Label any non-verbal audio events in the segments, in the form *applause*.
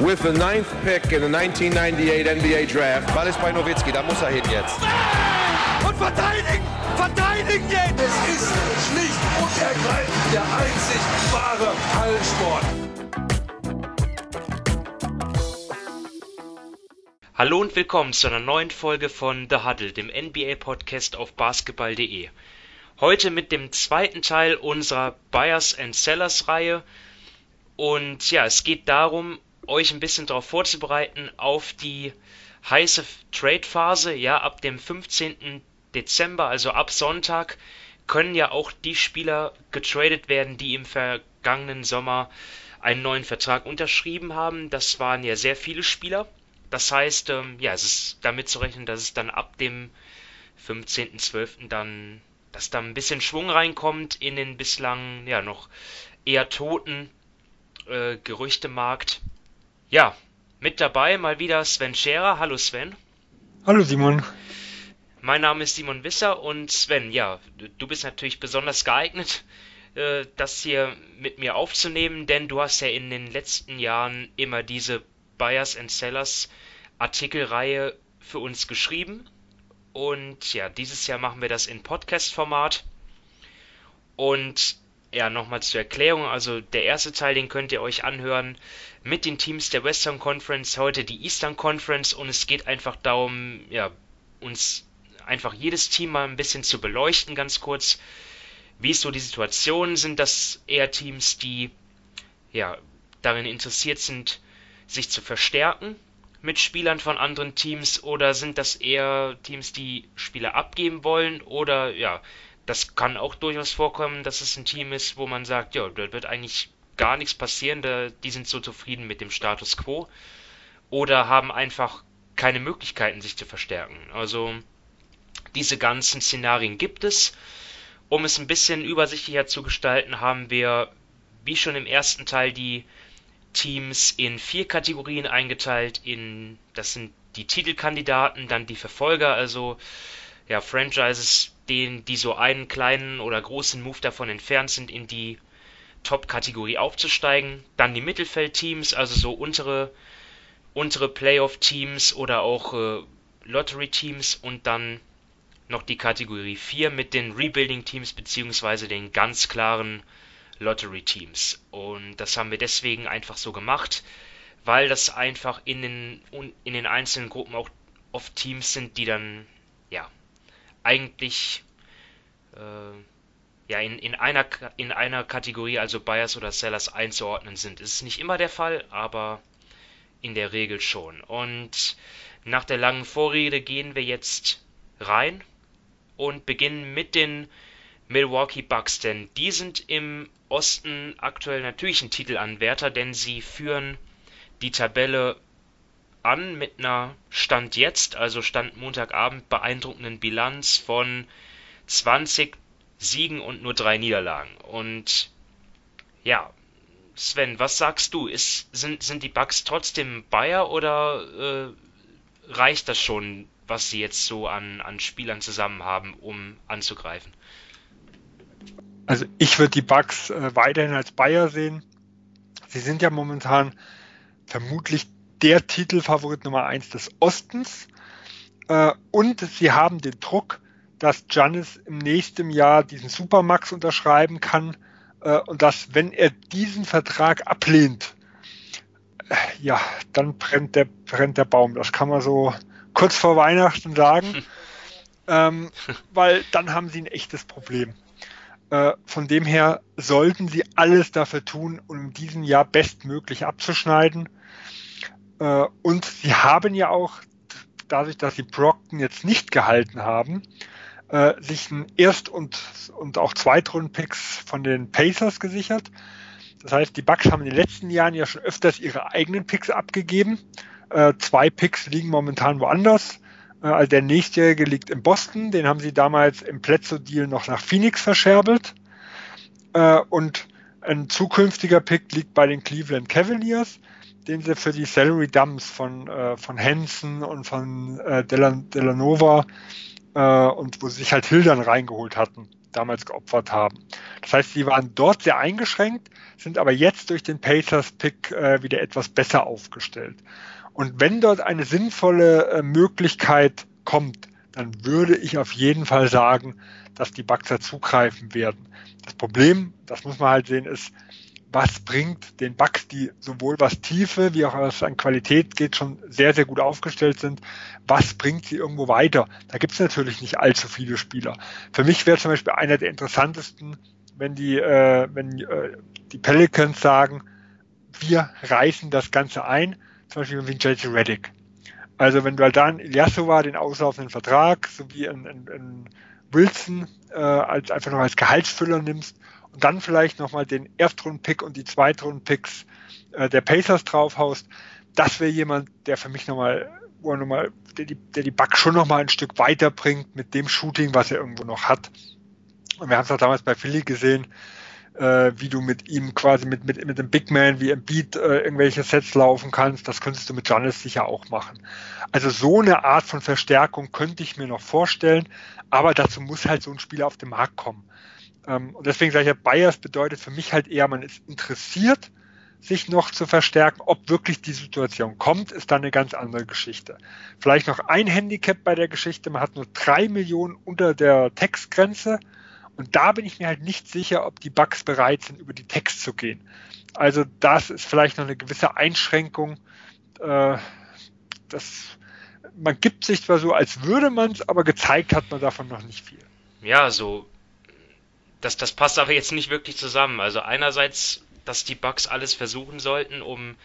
with the ninth pick in the 1998 NBA Draft. Ball ist bei Nowitzki, da muss er hin jetzt. Und verteidigen! Verteidigen jetzt! Es ist schlicht und ergreifend der einzig wahre Hallensport. Hallo und willkommen zu einer neuen Folge von The Huddle, dem NBA-Podcast auf basketball.de. Heute mit dem zweiten Teil unserer Buyers and Sellers Reihe. Und ja, es geht darum, euch ein bisschen darauf vorzubereiten auf die heiße Trade-Phase. Ja, ab dem 15. Dezember, also ab Sonntag, können ja auch die Spieler getradet werden, die im vergangenen Sommer einen neuen Vertrag unterschrieben haben. Das waren ja sehr viele Spieler. Das heißt, ähm, ja, es ist damit zu rechnen, dass es dann ab dem 15.12. dann, dass da ein bisschen Schwung reinkommt in den bislang ja noch eher toten äh, Gerüchtemarkt. Ja, mit dabei mal wieder Sven Scherer. Hallo Sven. Hallo Simon. Mein Name ist Simon Wisser und Sven, ja, du bist natürlich besonders geeignet, äh, das hier mit mir aufzunehmen, denn du hast ja in den letzten Jahren immer diese Buyers and Sellers Artikelreihe für uns geschrieben. Und ja, dieses Jahr machen wir das in Podcast-Format. Und ja, nochmal zur Erklärung, also der erste Teil, den könnt ihr euch anhören mit den Teams der Western Conference, heute die Eastern Conference. Und es geht einfach darum, ja, uns einfach jedes Team mal ein bisschen zu beleuchten, ganz kurz, wie ist so die Situation, sind das eher Teams, die ja darin interessiert sind, sich zu verstärken mit Spielern von anderen Teams? Oder sind das eher Teams, die Spieler abgeben wollen? Oder ja, das kann auch durchaus vorkommen, dass es ein Team ist, wo man sagt, ja, da wird eigentlich gar nichts passieren, da, die sind so zufrieden mit dem Status quo oder haben einfach keine Möglichkeiten, sich zu verstärken. Also diese ganzen Szenarien gibt es. Um es ein bisschen übersichtlicher zu gestalten, haben wir, wie schon im ersten Teil, die Teams in vier Kategorien eingeteilt. In das sind die Titelkandidaten, dann die Verfolger, also ja Franchises, denen die so einen kleinen oder großen Move davon entfernt sind, in die Top-Kategorie aufzusteigen. Dann die Mittelfeldteams, also so untere untere Playoff-Teams oder auch äh, Lottery-Teams und dann noch die Kategorie 4 mit den Rebuilding-Teams beziehungsweise den ganz klaren Lottery-Teams. Und das haben wir deswegen einfach so gemacht, weil das einfach in den, in den einzelnen Gruppen auch oft Teams sind, die dann, eigentlich äh, ja, in, in, einer, in einer Kategorie, also Buyers oder Sellers, einzuordnen sind. Es ist nicht immer der Fall, aber in der Regel schon. Und nach der langen Vorrede gehen wir jetzt rein und beginnen mit den Milwaukee Bucks, denn die sind im Osten aktuell natürlich ein Titelanwärter, denn sie führen die Tabelle an mit einer Stand jetzt, also Stand Montagabend, beeindruckenden Bilanz von 20 Siegen und nur drei Niederlagen. Und ja, Sven, was sagst du? Ist, sind, sind die Bucks trotzdem Bayer oder äh, reicht das schon, was sie jetzt so an, an Spielern zusammen haben, um anzugreifen? Also ich würde die Bucks äh, weiterhin als Bayer sehen. Sie sind ja momentan vermutlich der Titelfavorit Nummer eins des Ostens. Äh, und sie haben den Druck, dass Giannis im nächsten Jahr diesen Supermax unterschreiben kann äh, und dass, wenn er diesen Vertrag ablehnt, äh, ja, dann brennt der, brennt der Baum. Das kann man so kurz vor Weihnachten sagen, hm. *laughs* ähm, weil dann haben sie ein echtes Problem. Äh, von dem her sollten sie alles dafür tun, um in diesem Jahr bestmöglich abzuschneiden. Äh, und sie haben ja auch, dadurch, dass sie Brockton jetzt nicht gehalten haben, äh, sich ein Erst- und, und auch Zweitrunden-Picks von den Pacers gesichert. Das heißt, die Bucks haben in den letzten Jahren ja schon öfters ihre eigenen Picks abgegeben. Äh, zwei Picks liegen momentan woanders. Äh, also der nächstjährige liegt in Boston. Den haben sie damals im Plätzo-Deal noch nach Phoenix verscherbelt. Äh, und ein zukünftiger Pick liegt bei den Cleveland Cavaliers, den sie für die Salary Dumps von, äh, von Hansen und von äh, Delanova äh, und wo sie sich halt Hildern reingeholt hatten, damals geopfert haben. Das heißt, sie waren dort sehr eingeschränkt, sind aber jetzt durch den Pacers-Pick äh, wieder etwas besser aufgestellt. Und wenn dort eine sinnvolle äh, Möglichkeit kommt, dann würde ich auf jeden Fall sagen, dass die Bugs zugreifen werden. Das Problem, das muss man halt sehen, ist, was bringt den Bugs, die sowohl was Tiefe wie auch was an Qualität geht, schon sehr, sehr gut aufgestellt sind, was bringt sie irgendwo weiter? Da gibt es natürlich nicht allzu viele Spieler. Für mich wäre zum Beispiel einer der interessantesten, wenn die, äh, wenn äh, die Pelicans sagen, wir reißen das Ganze ein, zum Beispiel wie JJ Reddick. Also wenn du halt dann Ilyasova den auslaufenden Vertrag sowie ein, ein, ein Wilson äh, als einfach noch als Gehaltsfüller nimmst und dann vielleicht nochmal den Erstrunden-Pick und die Zweitrunden-Picks äh, der Pacers draufhaust, das wäre jemand, der für mich nochmal, wo er nochmal, der die, der die Bugs schon nochmal ein Stück weiterbringt mit dem Shooting, was er irgendwo noch hat. Und wir haben es auch damals bei Philly gesehen, äh, wie du mit ihm quasi mit, mit, mit dem Big Man wie Embiid äh, irgendwelche Sets laufen kannst. Das könntest du mit Giannis sicher auch machen. Also so eine Art von Verstärkung könnte ich mir noch vorstellen, aber dazu muss halt so ein Spieler auf den Markt kommen. Ähm, und deswegen sage ich ja, Bias bedeutet für mich halt eher, man ist interessiert, sich noch zu verstärken. Ob wirklich die Situation kommt, ist dann eine ganz andere Geschichte. Vielleicht noch ein Handicap bei der Geschichte. Man hat nur drei Millionen unter der Textgrenze. Und da bin ich mir halt nicht sicher, ob die Bugs bereit sind, über die Text zu gehen. Also das ist vielleicht noch eine gewisse Einschränkung. Äh, das, man gibt sich zwar so, als würde man es, aber gezeigt hat man davon noch nicht viel. Ja, so. Das, das passt aber jetzt nicht wirklich zusammen. Also einerseits, dass die Bugs alles versuchen sollten, um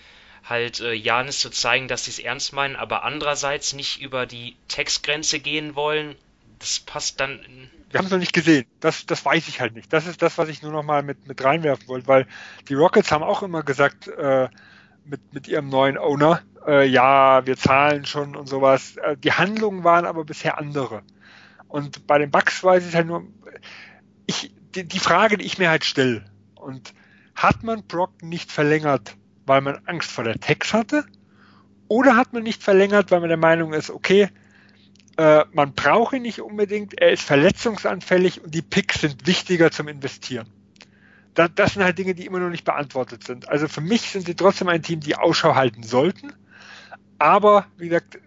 halt äh, Janis zu zeigen, dass sie es ernst meinen, aber andererseits nicht über die Textgrenze gehen wollen. Das passt dann wir haben es noch nicht gesehen. Das, das weiß ich halt nicht. Das ist das, was ich nur noch mal mit, mit reinwerfen wollte, weil die Rockets haben auch immer gesagt, äh, mit, mit ihrem neuen Owner, äh, ja, wir zahlen schon und sowas. Äh, die Handlungen waren aber bisher andere. Und bei den Bucks weiß ich halt nur, ich, die, die Frage, die ich mir halt stelle, und hat man Brock nicht verlängert, weil man Angst vor der Tex hatte? Oder hat man nicht verlängert, weil man der Meinung ist, okay, äh, man braucht ihn nicht unbedingt, er ist verletzungsanfällig und die Picks sind wichtiger zum Investieren. Das, das sind halt Dinge, die immer noch nicht beantwortet sind. Also für mich sind sie trotzdem ein Team, die Ausschau halten sollten. Aber wie gesagt,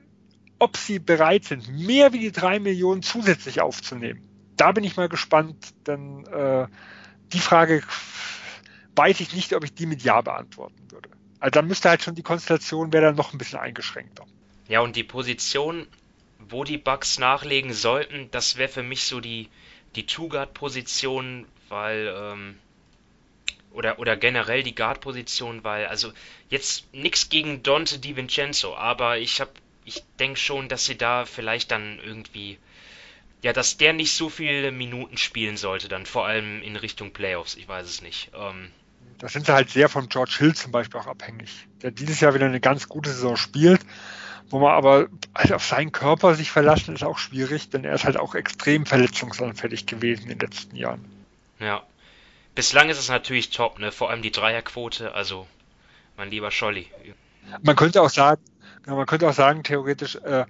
ob sie bereit sind, mehr wie die drei Millionen zusätzlich aufzunehmen, da bin ich mal gespannt, denn äh, die Frage weiß ich nicht, ob ich die mit Ja beantworten würde. Also da müsste halt schon die Konstellation wäre dann noch ein bisschen eingeschränkter. Ja, und die Position wo die Bugs nachlegen sollten, das wäre für mich so die, die Two-Guard-Position, weil, ähm, oder, oder generell die Guard-Position, weil, also jetzt nichts gegen Dante DiVincenzo, aber ich hab, ich denke schon, dass sie da vielleicht dann irgendwie, ja, dass der nicht so viele Minuten spielen sollte, dann vor allem in Richtung Playoffs, ich weiß es nicht. Ähm, da sind sie halt sehr von George Hill zum Beispiel auch abhängig, der dieses Jahr wieder eine ganz gute Saison spielt wo man aber halt auf seinen Körper sich verlassen ist auch schwierig, denn er ist halt auch extrem verletzungsanfällig gewesen in den letzten Jahren. Ja. Bislang ist es natürlich top, ne? Vor allem die Dreierquote, also mein lieber Scholli. Man könnte auch sagen, man könnte auch sagen, theoretisch, äh,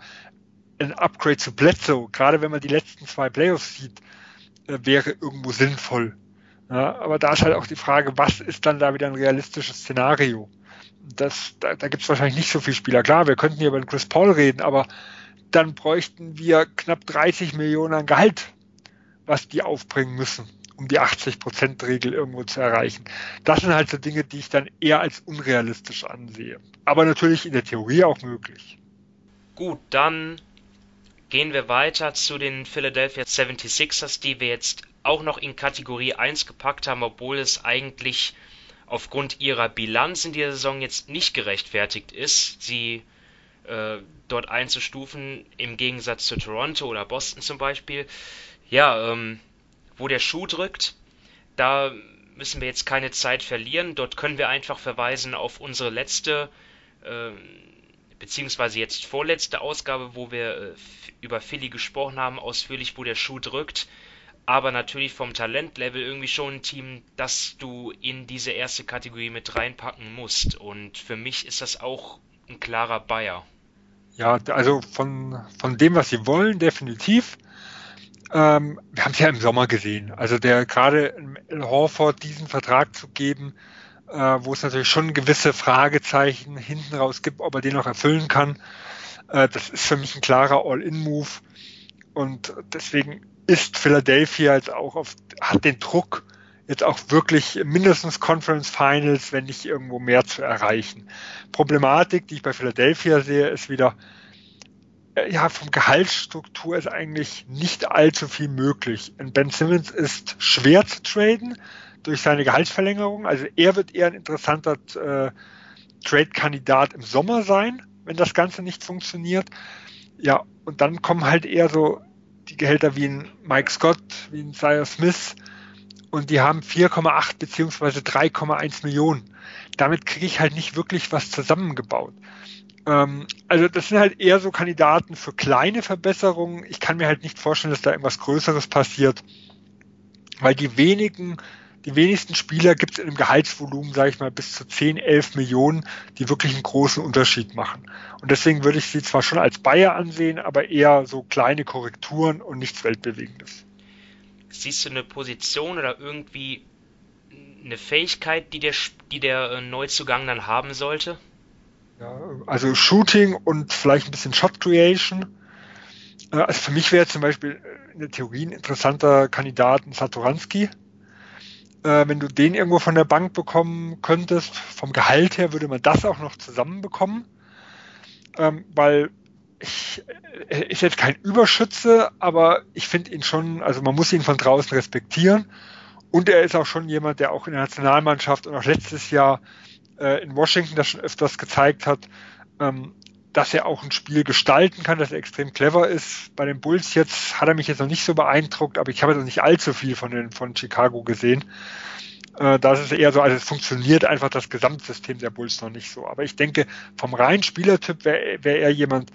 ein Upgrade zu Bledsoe, gerade wenn man die letzten zwei Playoffs sieht, äh, wäre irgendwo sinnvoll. Ja, aber da ist halt auch die Frage, was ist dann da wieder ein realistisches Szenario? das, da, da gibt es wahrscheinlich nicht so viele Spieler. Klar, wir könnten hier über den Chris Paul reden, aber dann bräuchten wir knapp 30 Millionen an Gehalt, was die aufbringen müssen, um die 80%-Regel irgendwo zu erreichen. Das sind halt so Dinge, die ich dann eher als unrealistisch ansehe. Aber natürlich in der Theorie auch möglich. Gut, dann gehen wir weiter zu den Philadelphia 76ers, die wir jetzt auch noch in Kategorie 1 gepackt haben, obwohl es eigentlich aufgrund ihrer Bilanz in dieser Saison jetzt nicht gerechtfertigt ist, sie äh, dort einzustufen, im Gegensatz zu Toronto oder Boston zum Beispiel. Ja, ähm, wo der Schuh drückt, da müssen wir jetzt keine Zeit verlieren. Dort können wir einfach verweisen auf unsere letzte, äh, beziehungsweise jetzt vorletzte Ausgabe, wo wir äh, über Philly gesprochen haben, ausführlich, wo der Schuh drückt aber natürlich vom Talentlevel irgendwie schon ein Team, das du in diese erste Kategorie mit reinpacken musst. Und für mich ist das auch ein klarer Bayer. Ja, also von, von dem, was sie wollen, definitiv. Ähm, wir haben es ja im Sommer gesehen. Also der gerade Horford diesen Vertrag zu geben, wo es natürlich schon gewisse Fragezeichen hinten raus gibt, ob er den noch erfüllen kann. Äh, das ist für mich ein klarer All-In-Move. Und deswegen ist Philadelphia jetzt auch auf, hat den Druck, jetzt auch wirklich mindestens Conference Finals, wenn nicht irgendwo mehr zu erreichen. Problematik, die ich bei Philadelphia sehe, ist wieder, äh, ja, vom Gehaltsstruktur ist eigentlich nicht allzu viel möglich. Und Ben Simmons ist schwer zu traden durch seine Gehaltsverlängerung. Also er wird eher ein interessanter äh, Trade-Kandidat im Sommer sein, wenn das Ganze nicht funktioniert. Ja, und dann kommen halt eher so die Gehälter wie ein Mike Scott, wie ein Sire Smith und die haben 4,8 beziehungsweise 3,1 Millionen. Damit kriege ich halt nicht wirklich was zusammengebaut. Ähm, also das sind halt eher so Kandidaten für kleine Verbesserungen. Ich kann mir halt nicht vorstellen, dass da irgendwas Größeres passiert, weil die wenigen, die wenigsten Spieler gibt es in einem Gehaltsvolumen, sage ich mal, bis zu 10, 11 Millionen, die wirklich einen großen Unterschied machen. Und deswegen würde ich sie zwar schon als Bayer ansehen, aber eher so kleine Korrekturen und nichts Weltbewegendes. Siehst du eine Position oder irgendwie eine Fähigkeit, die der, die der äh, Neuzugang dann haben sollte? Ja, also Shooting und vielleicht ein bisschen Shot Creation. Äh, also für mich wäre zum Beispiel in der Theorie ein interessanter Kandidat ein Satoranski. Äh, wenn du den irgendwo von der Bank bekommen könntest, vom Gehalt her würde man das auch noch zusammenbekommen. Ähm, weil ich, er ist jetzt kein Überschütze, aber ich finde ihn schon, also man muss ihn von draußen respektieren. Und er ist auch schon jemand, der auch in der Nationalmannschaft und auch letztes Jahr äh, in Washington das schon öfters gezeigt hat, ähm, dass er auch ein Spiel gestalten kann, dass er extrem clever ist. Bei den Bulls jetzt hat er mich jetzt noch nicht so beeindruckt, aber ich habe jetzt nicht allzu viel von, den, von Chicago gesehen. Äh, da ist es eher so, also es funktioniert einfach das Gesamtsystem der Bulls noch nicht so. Aber ich denke, vom reinen Spielertyp wäre wär er jemand,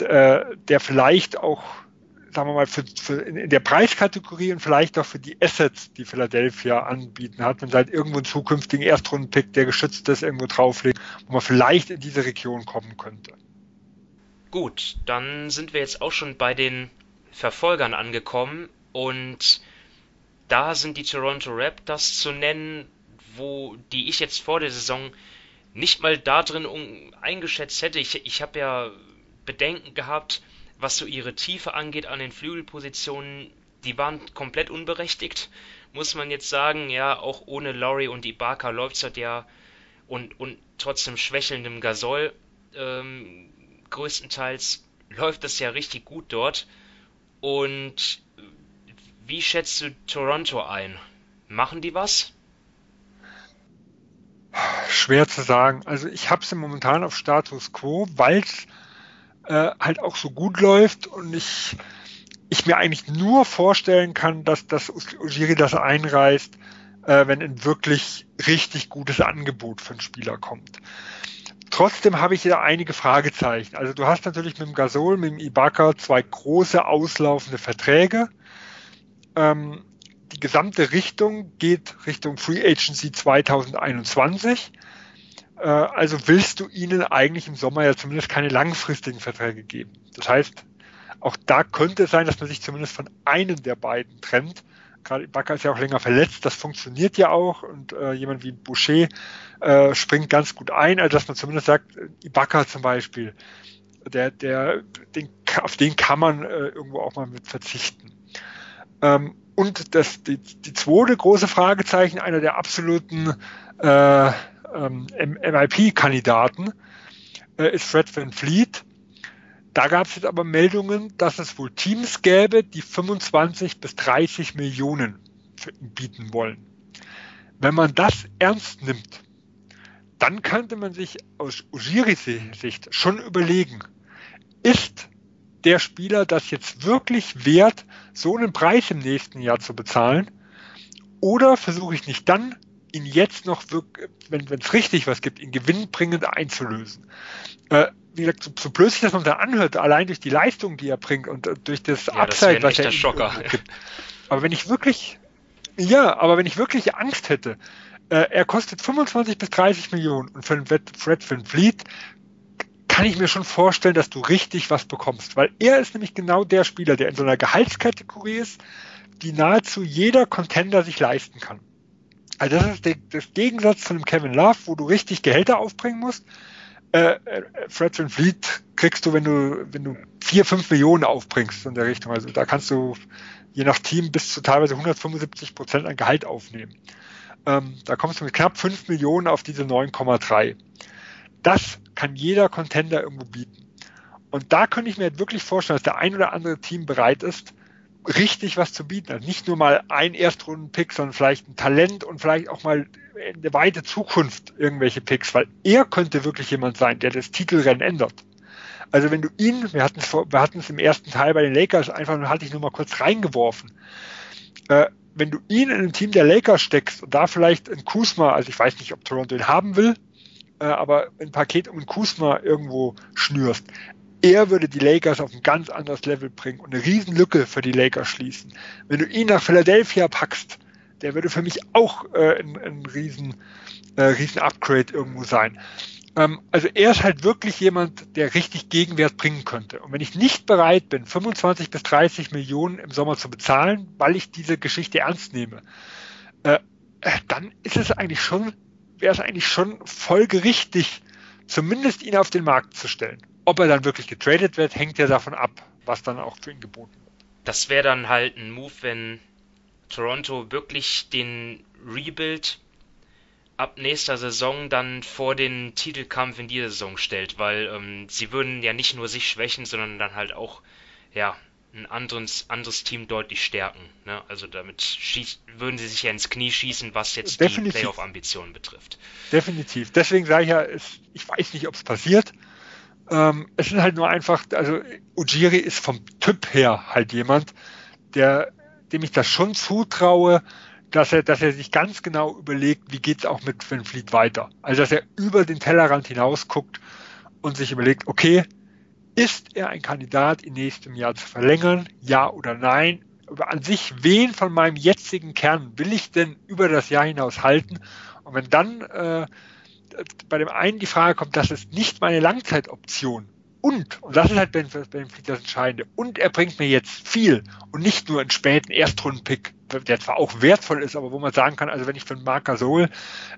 äh, der vielleicht auch sagen wir mal, für, für in der Preiskategorie und vielleicht auch für die Assets, die Philadelphia anbieten hat, wenn sie halt irgendwo einen zukünftigen Erstrundenpick, der geschützt ist, irgendwo drauflegt, wo man vielleicht in diese Region kommen könnte. Gut, dann sind wir jetzt auch schon bei den Verfolgern angekommen und da sind die Toronto Raptors zu nennen, wo die ich jetzt vor der Saison nicht mal da drin eingeschätzt hätte. Ich, ich habe ja Bedenken gehabt, was so ihre Tiefe angeht an den Flügelpositionen, die waren komplett unberechtigt, muss man jetzt sagen. Ja, auch ohne Laurie und Ibaka läuft es halt ja und, und trotzdem schwächelndem Gasol ähm, größtenteils läuft das ja richtig gut dort. Und wie schätzt du Toronto ein? Machen die was? Schwer zu sagen. Also ich habe sie momentan auf Status Quo, weil es äh, halt auch so gut läuft und ich, ich mir eigentlich nur vorstellen kann, dass das Ujiri das einreißt, äh, wenn ein wirklich richtig gutes Angebot für einen Spieler kommt. Trotzdem habe ich hier einige Fragezeichen. Also du hast natürlich mit dem Gasol, mit dem Ibaka zwei große auslaufende Verträge. Ähm, die gesamte Richtung geht Richtung Free Agency 2021. Äh, also willst du ihnen eigentlich im Sommer ja zumindest keine langfristigen Verträge geben. Das heißt, auch da könnte es sein, dass man sich zumindest von einem der beiden trennt. Gerade Ibaka ist ja auch länger verletzt, das funktioniert ja auch und äh, jemand wie Boucher äh, springt ganz gut ein, also dass man zumindest sagt, Ibaka zum Beispiel, der, der, den, auf den kann man äh, irgendwo auch mal mit verzichten. Ähm, und das, die, die zweite große Fragezeichen, einer der absoluten äh, ähm, MIP-Kandidaten äh, ist Fred Van Fleet. Da gab es jetzt aber Meldungen, dass es wohl Teams gäbe, die 25 bis 30 Millionen bieten wollen. Wenn man das ernst nimmt, dann könnte man sich aus Ujiris Sicht schon überlegen, ist der Spieler das jetzt wirklich wert, so einen Preis im nächsten Jahr zu bezahlen? Oder versuche ich nicht dann ihn jetzt noch, wenn es richtig was gibt, ihn gewinnbringend einzulösen. Äh, wie gesagt, so, so blöd sich das man da anhört, allein durch die Leistung, die er bringt und äh, durch das ja, Upside, das was er Schocker. gibt. Aber wenn ich wirklich, ja, aber wenn ich wirklich Angst hätte, äh, er kostet 25 bis 30 Millionen und für einen Fred Van Fleet kann ich mir schon vorstellen, dass du richtig was bekommst, weil er ist nämlich genau der Spieler, der in so einer Gehaltskategorie ist, die nahezu jeder Contender sich leisten kann. Also das ist der, das Gegensatz zu einem Kevin Love, wo du richtig Gehälter aufbringen musst. Äh, äh Fred Van Fleet kriegst du, wenn du, wenn du vier, fünf Millionen aufbringst in der Richtung. Also da kannst du je nach Team bis zu teilweise 175 Prozent an Gehalt aufnehmen. Ähm, da kommst du mit knapp fünf Millionen auf diese 9,3. Das kann jeder Contender irgendwo bieten. Und da könnte ich mir halt wirklich vorstellen, dass der ein oder andere Team bereit ist, richtig was zu bieten. Also nicht nur mal ein Erstrunden-Pick, sondern vielleicht ein Talent und vielleicht auch mal in der weite Zukunft irgendwelche Picks, weil er könnte wirklich jemand sein, der das Titelrennen ändert. Also wenn du ihn, wir hatten es, wir hatten es im ersten Teil bei den Lakers einfach, hatte ich nur mal kurz reingeworfen. Äh, wenn du ihn in ein Team der Lakers steckst und da vielleicht ein Kusma, also ich weiß nicht, ob Toronto ihn haben will, äh, aber ein Paket um ein Kusma irgendwo schnürst, er würde die Lakers auf ein ganz anderes Level bringen und eine Riesenlücke für die Lakers schließen. Wenn du ihn nach Philadelphia packst, der würde für mich auch äh, ein, ein riesen, äh, riesen Upgrade irgendwo sein. Ähm, also er ist halt wirklich jemand, der richtig Gegenwert bringen könnte. Und wenn ich nicht bereit bin, 25 bis 30 Millionen im Sommer zu bezahlen, weil ich diese Geschichte ernst nehme, äh, dann ist es eigentlich schon, wäre es eigentlich schon folgerichtig, zumindest ihn auf den Markt zu stellen. Ob er dann wirklich getradet wird, hängt ja davon ab, was dann auch für ihn geboten wird. Das wäre dann halt ein Move, wenn Toronto wirklich den Rebuild ab nächster Saison dann vor den Titelkampf in dieser Saison stellt, weil ähm, sie würden ja nicht nur sich schwächen, sondern dann halt auch ja ein anderes, anderes Team deutlich stärken. Ne? Also damit schieß, würden sie sich ja ins Knie schießen, was jetzt Definitiv. die Playoff-Ambitionen betrifft. Definitiv. Deswegen sage ich ja, ich weiß nicht, ob es passiert. Ähm, es ist halt nur einfach, also Ujiri ist vom Typ her halt jemand, der, dem ich das schon zutraue, dass er, dass er sich ganz genau überlegt, wie geht's auch mit Fleet weiter. Also dass er über den Tellerrand hinaus guckt und sich überlegt, okay, ist er ein Kandidat in nächstem Jahr zu verlängern? Ja oder nein? Aber an sich, wen von meinem jetzigen Kern will ich denn über das Jahr hinaus halten? Und wenn dann äh, bei dem einen die Frage kommt, das ist nicht meine Langzeitoption. Und, und das ist halt Ben, ben Fleet das Entscheidende, und er bringt mir jetzt viel und nicht nur einen späten Erstrundenpick, der zwar auch wertvoll ist, aber wo man sagen kann, also wenn ich von Marc Gasol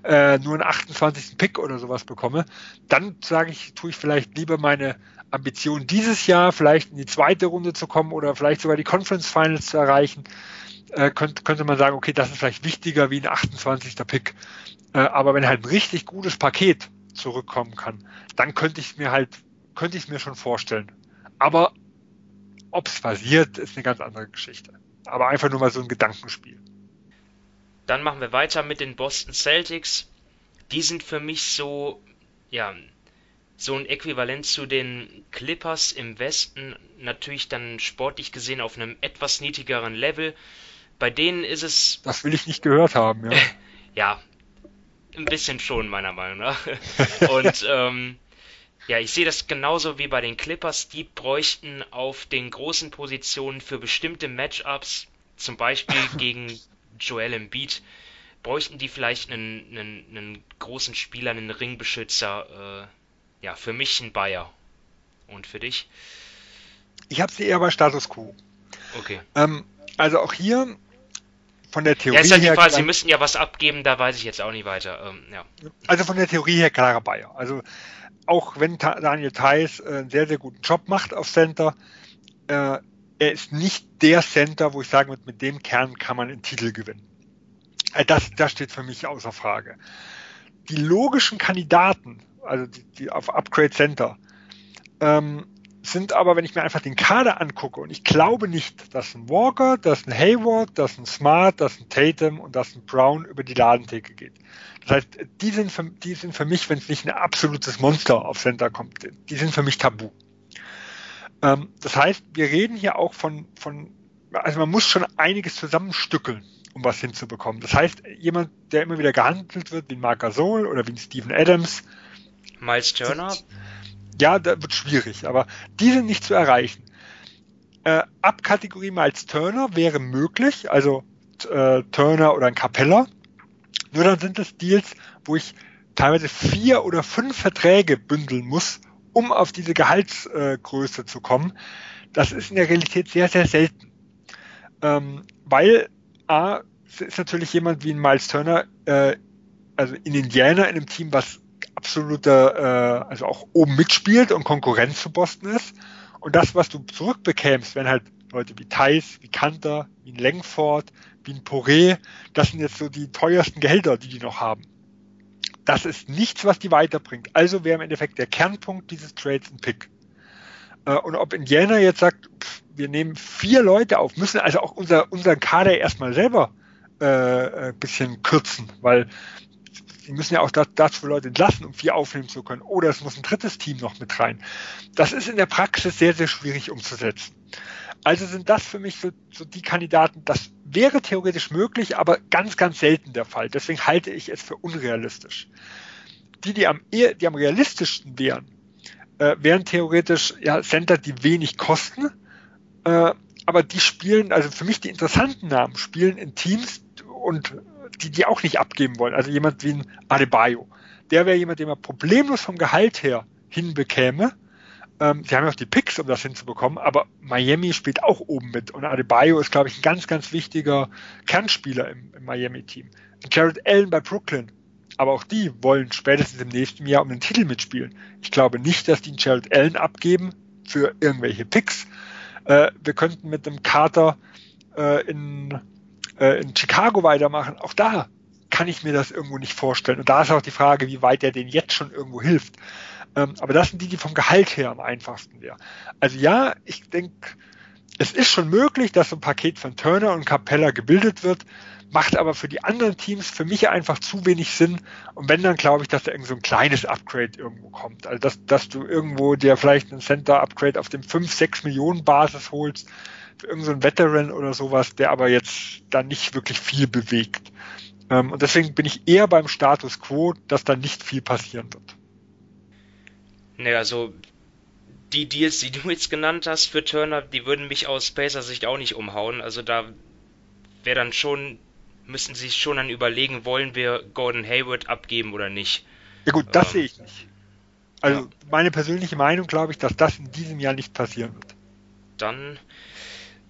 äh, nur einen 28. Pick oder sowas bekomme, dann sage ich, tue ich vielleicht lieber meine Ambition dieses Jahr, vielleicht in die zweite Runde zu kommen oder vielleicht sogar die Conference Finals zu erreichen, äh, könnte, könnte man sagen, okay, das ist vielleicht wichtiger wie ein 28. Pick. Äh, aber wenn halt ein richtig gutes Paket zurückkommen kann, dann könnte ich mir halt, könnte ich es mir schon vorstellen. Aber ob es passiert, ist eine ganz andere Geschichte. Aber einfach nur mal so ein Gedankenspiel. Dann machen wir weiter mit den Boston Celtics. Die sind für mich so, ja, so ein Äquivalent zu den Clippers im Westen. Natürlich dann sportlich gesehen auf einem etwas niedrigeren Level. Bei denen ist es. Das will ich nicht gehört haben, ja. *laughs* ja, ein bisschen schon, meiner Meinung nach. *laughs* Und ähm, ja, ich sehe das genauso wie bei den Clippers. Die bräuchten auf den großen Positionen für bestimmte Matchups, zum Beispiel *laughs* gegen Joel Embiid, bräuchten die vielleicht einen, einen, einen großen Spieler, einen Ringbeschützer. Äh, ja, für mich ein Bayer. Und für dich? Ich habe sie eher bei Status Quo. Okay. Ähm, also auch hier von der Theorie ja, ist halt die Frage, Sie müssen ja was abgeben, da weiß ich jetzt auch nicht weiter. Ähm, ja. Also von der Theorie her klarer Bayer. Also auch wenn Daniel Theiss äh, einen sehr, sehr guten Job macht auf Center, äh, er ist nicht der Center, wo ich sage, mit, mit dem Kern kann man einen Titel gewinnen. Äh, das, das steht für mich außer Frage. Die logischen Kandidaten, also die, die auf Upgrade Center, ähm, sind aber, wenn ich mir einfach den Kader angucke, und ich glaube nicht, dass ein Walker, dass ein Hayward, dass ein Smart, dass ein Tatum und dass ein Brown über die Ladentheke geht. Das heißt, die sind für, die sind für mich, wenn es nicht ein absolutes Monster auf Center kommt, die sind für mich tabu. Ähm, das heißt, wir reden hier auch von, von, also man muss schon einiges zusammenstückeln, um was hinzubekommen. Das heißt, jemand, der immer wieder gehandelt wird, wie ein Marc Gasol oder wie ein Steven Adams. Miles Turner. Ja, da wird schwierig, aber die sind nicht zu erreichen. Äh, ab Kategorie Miles Turner wäre möglich, also äh, Turner oder ein Capella. Nur dann sind es Deals, wo ich teilweise vier oder fünf Verträge bündeln muss, um auf diese Gehaltsgröße zu kommen, das ist in der Realität sehr, sehr selten. Ähm, weil A, ist natürlich jemand wie ein Miles Turner, äh, also in Indiana, in einem Team, was absoluter, äh, also auch oben mitspielt und Konkurrenz zu Boston ist. Und das, was du zurückbekämst, wenn halt Leute wie Thais, wie Kanter, wie ein Langford, wie ein Poré, das sind jetzt so die teuersten Gehälter, die die noch haben. Das ist nichts, was die weiterbringt. Also wäre im Endeffekt der Kernpunkt dieses Trades ein Pick. Äh, und ob Indiana jetzt sagt, wir nehmen vier Leute auf, müssen also auch unser, unseren Kader erstmal selber äh, ein bisschen kürzen, weil sie müssen ja auch für Leute entlassen, um vier aufnehmen zu können. Oder es muss ein drittes Team noch mit rein. Das ist in der Praxis sehr, sehr schwierig umzusetzen. Also sind das für mich so, so die Kandidaten, das wäre theoretisch möglich, aber ganz, ganz selten der Fall. Deswegen halte ich es für unrealistisch. Die, die am, eher, die am realistischsten wären, äh, wären theoretisch ja, Center, die wenig kosten, äh, aber die spielen, also für mich die interessanten Namen, spielen in Teams und die, die auch nicht abgeben wollen. Also jemand wie ein Adebayo. Der wäre jemand, den man problemlos vom Gehalt her hinbekäme. Ähm, sie haben ja auch die Picks, um das hinzubekommen, aber Miami spielt auch oben mit. Und Adebayo ist, glaube ich, ein ganz, ganz wichtiger Kernspieler im, im Miami-Team. Jared Allen bei Brooklyn. Aber auch die wollen spätestens im nächsten Jahr um den Titel mitspielen. Ich glaube nicht, dass die einen Jared Allen abgeben für irgendwelche Picks. Äh, wir könnten mit einem Carter äh, in äh, in Chicago weitermachen, auch da kann ich mir das irgendwo nicht vorstellen. Und da ist auch die Frage, wie weit er denen jetzt schon irgendwo hilft. Ähm, aber das sind die, die vom Gehalt her am einfachsten wären. Also ja, ich denke, es ist schon möglich, dass so ein Paket von Turner und Capella gebildet wird, macht aber für die anderen Teams für mich einfach zu wenig Sinn. Und wenn, dann glaube ich, dass da irgend so ein kleines Upgrade irgendwo kommt. Also dass, dass du irgendwo dir vielleicht ein Center-Upgrade auf dem 5, 6 Millionen Basis holst, für irgendeinen so Veteran oder sowas, der aber jetzt da nicht wirklich viel bewegt. Ähm, und deswegen bin ich eher beim Status quo, dass da nicht viel passieren wird. Naja, also die Deals, die du *laughs* jetzt genannt hast für Turner, die würden mich aus Spacer Sicht auch nicht umhauen. Also da wäre dann schon, müssen sie sich schon dann überlegen, wollen wir Gordon Hayward abgeben oder nicht. Ja gut, das ähm, sehe ich nicht. Also ja. meine persönliche Meinung glaube ich, dass das in diesem Jahr nicht passieren wird. Dann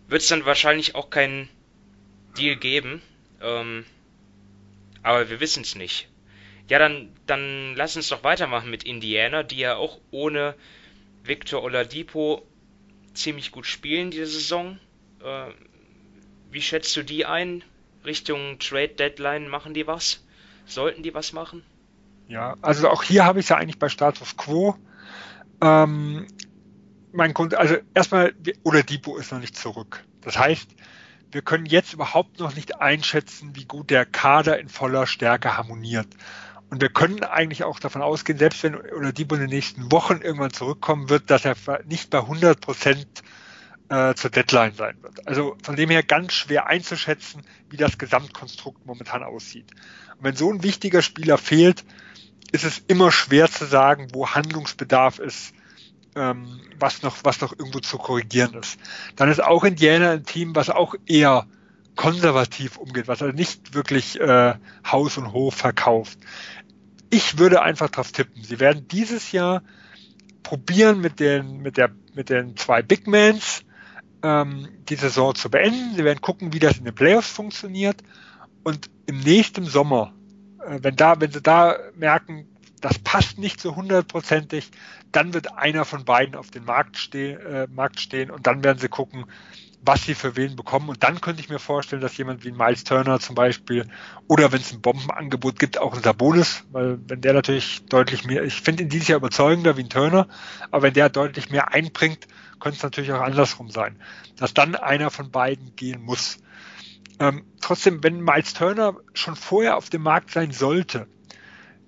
wird es dann wahrscheinlich auch keinen Deal geben. Ähm, aber wir wissen es nicht. Ja, dann, dann lass uns doch weitermachen mit Indiana, die ja auch ohne Victor Oladipo ziemlich gut spielen diese Saison. Äh, wie schätzt du die ein? Richtung Trade Deadline machen die was? Sollten die was machen? Ja, also auch hier habe ich es ja eigentlich bei Status Quo. Ähm, mein Grund, also erstmal, oder Depot ist noch nicht zurück. Das heißt, wir können jetzt überhaupt noch nicht einschätzen, wie gut der Kader in voller Stärke harmoniert. Und wir können eigentlich auch davon ausgehen, selbst wenn Oladipo in den nächsten Wochen irgendwann zurückkommen wird, dass er nicht bei 100 Prozent äh, zur Deadline sein wird. Also von dem her ganz schwer einzuschätzen, wie das Gesamtkonstrukt momentan aussieht. Und wenn so ein wichtiger Spieler fehlt, ist es immer schwer zu sagen, wo Handlungsbedarf ist ähm, was noch, was noch irgendwo zu korrigieren ist. Dann ist auch Indiana ein Team, was auch eher konservativ umgeht, was also nicht wirklich äh, Haus und Hof verkauft. Ich würde einfach drauf tippen. Sie werden dieses Jahr probieren mit den, mit der, mit den zwei Big Mans ähm, die Saison zu beenden. Sie werden gucken, wie das in den Playoffs funktioniert. Und im nächsten Sommer, äh, wenn da, wenn sie da merken, das passt nicht so hundertprozentig, dann wird einer von beiden auf den Markt, steh, äh, Markt stehen und dann werden sie gucken, was sie für wen bekommen. Und dann könnte ich mir vorstellen, dass jemand wie ein Miles Turner zum Beispiel oder wenn es ein Bombenangebot gibt, auch ein Sabonis, weil wenn der natürlich deutlich mehr, ich finde ihn dieses Jahr überzeugender wie ein Turner, aber wenn der deutlich mehr einbringt, könnte es natürlich auch andersrum sein, dass dann einer von beiden gehen muss. Ähm, trotzdem, wenn Miles Turner schon vorher auf dem Markt sein sollte,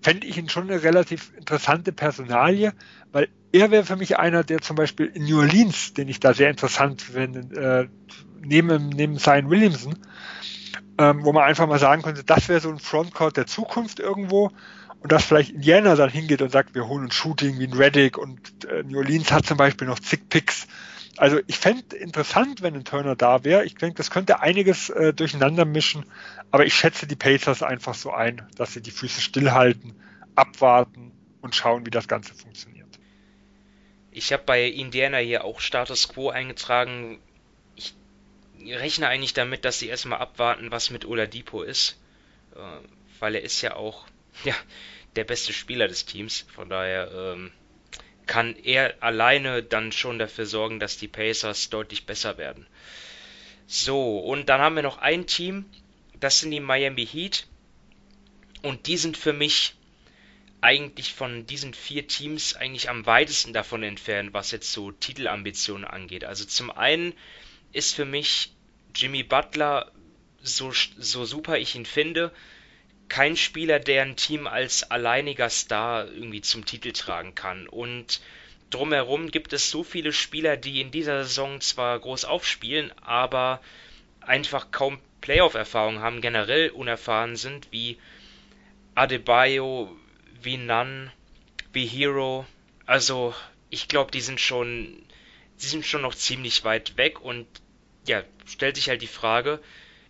fände ich ihn schon eine relativ interessante Personalie, weil er wäre für mich einer, der zum Beispiel in New Orleans, den ich da sehr interessant finde, äh, neben, neben Zion Williamson, ähm, wo man einfach mal sagen könnte, das wäre so ein Frontcourt der Zukunft irgendwo und dass vielleicht Indiana dann hingeht und sagt, wir holen ein Shooting wie ein Reddick und äh, New Orleans hat zum Beispiel noch zig Picks. Also ich fände interessant, wenn ein Turner da wäre. Ich denke, das könnte einiges äh, durcheinander mischen, aber ich schätze die Pacers einfach so ein, dass sie die Füße stillhalten, abwarten und schauen, wie das Ganze funktioniert. Ich habe bei Indiana hier auch Status Quo eingetragen. Ich rechne eigentlich damit, dass sie erstmal abwarten, was mit Oladipo ist. Äh, weil er ist ja auch *laughs* ja, der beste Spieler des Teams. Von daher ähm, kann er alleine dann schon dafür sorgen, dass die Pacers deutlich besser werden. So, und dann haben wir noch ein Team, das sind die Miami Heat. Und die sind für mich eigentlich von diesen vier Teams eigentlich am weitesten davon entfernt, was jetzt so Titelambitionen angeht. Also zum einen ist für mich Jimmy Butler, so, so super ich ihn finde, kein Spieler, der ein Team als alleiniger Star irgendwie zum Titel tragen kann. Und drumherum gibt es so viele Spieler, die in dieser Saison zwar groß aufspielen, aber einfach kaum Playoff-Erfahrung haben, generell unerfahren sind, wie Adebayo, wie Nunn, wie Hero. Also, ich glaube, die sind schon, die sind schon noch ziemlich weit weg und ja, stellt sich halt die Frage,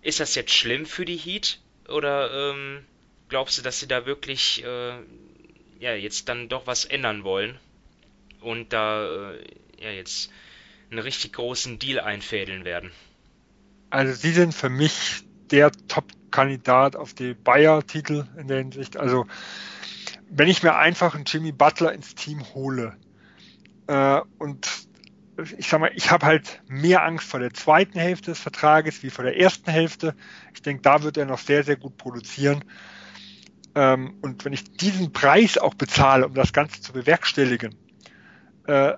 ist das jetzt schlimm für die Heat? Oder ähm, glaubst du, dass sie da wirklich äh, ja, jetzt dann doch was ändern wollen und da äh, ja, jetzt einen richtig großen Deal einfädeln werden? Also sie sind für mich der Top-Kandidat auf die Bayer-Titel in der Hinsicht. Also wenn ich mir einfach einen Jimmy Butler ins Team hole äh, und ich sag mal, ich habe halt mehr Angst vor der zweiten Hälfte des Vertrages wie vor der ersten Hälfte. Ich denke, da wird er noch sehr, sehr gut produzieren. Ähm, und wenn ich diesen Preis auch bezahle, um das Ganze zu bewerkstelligen, äh,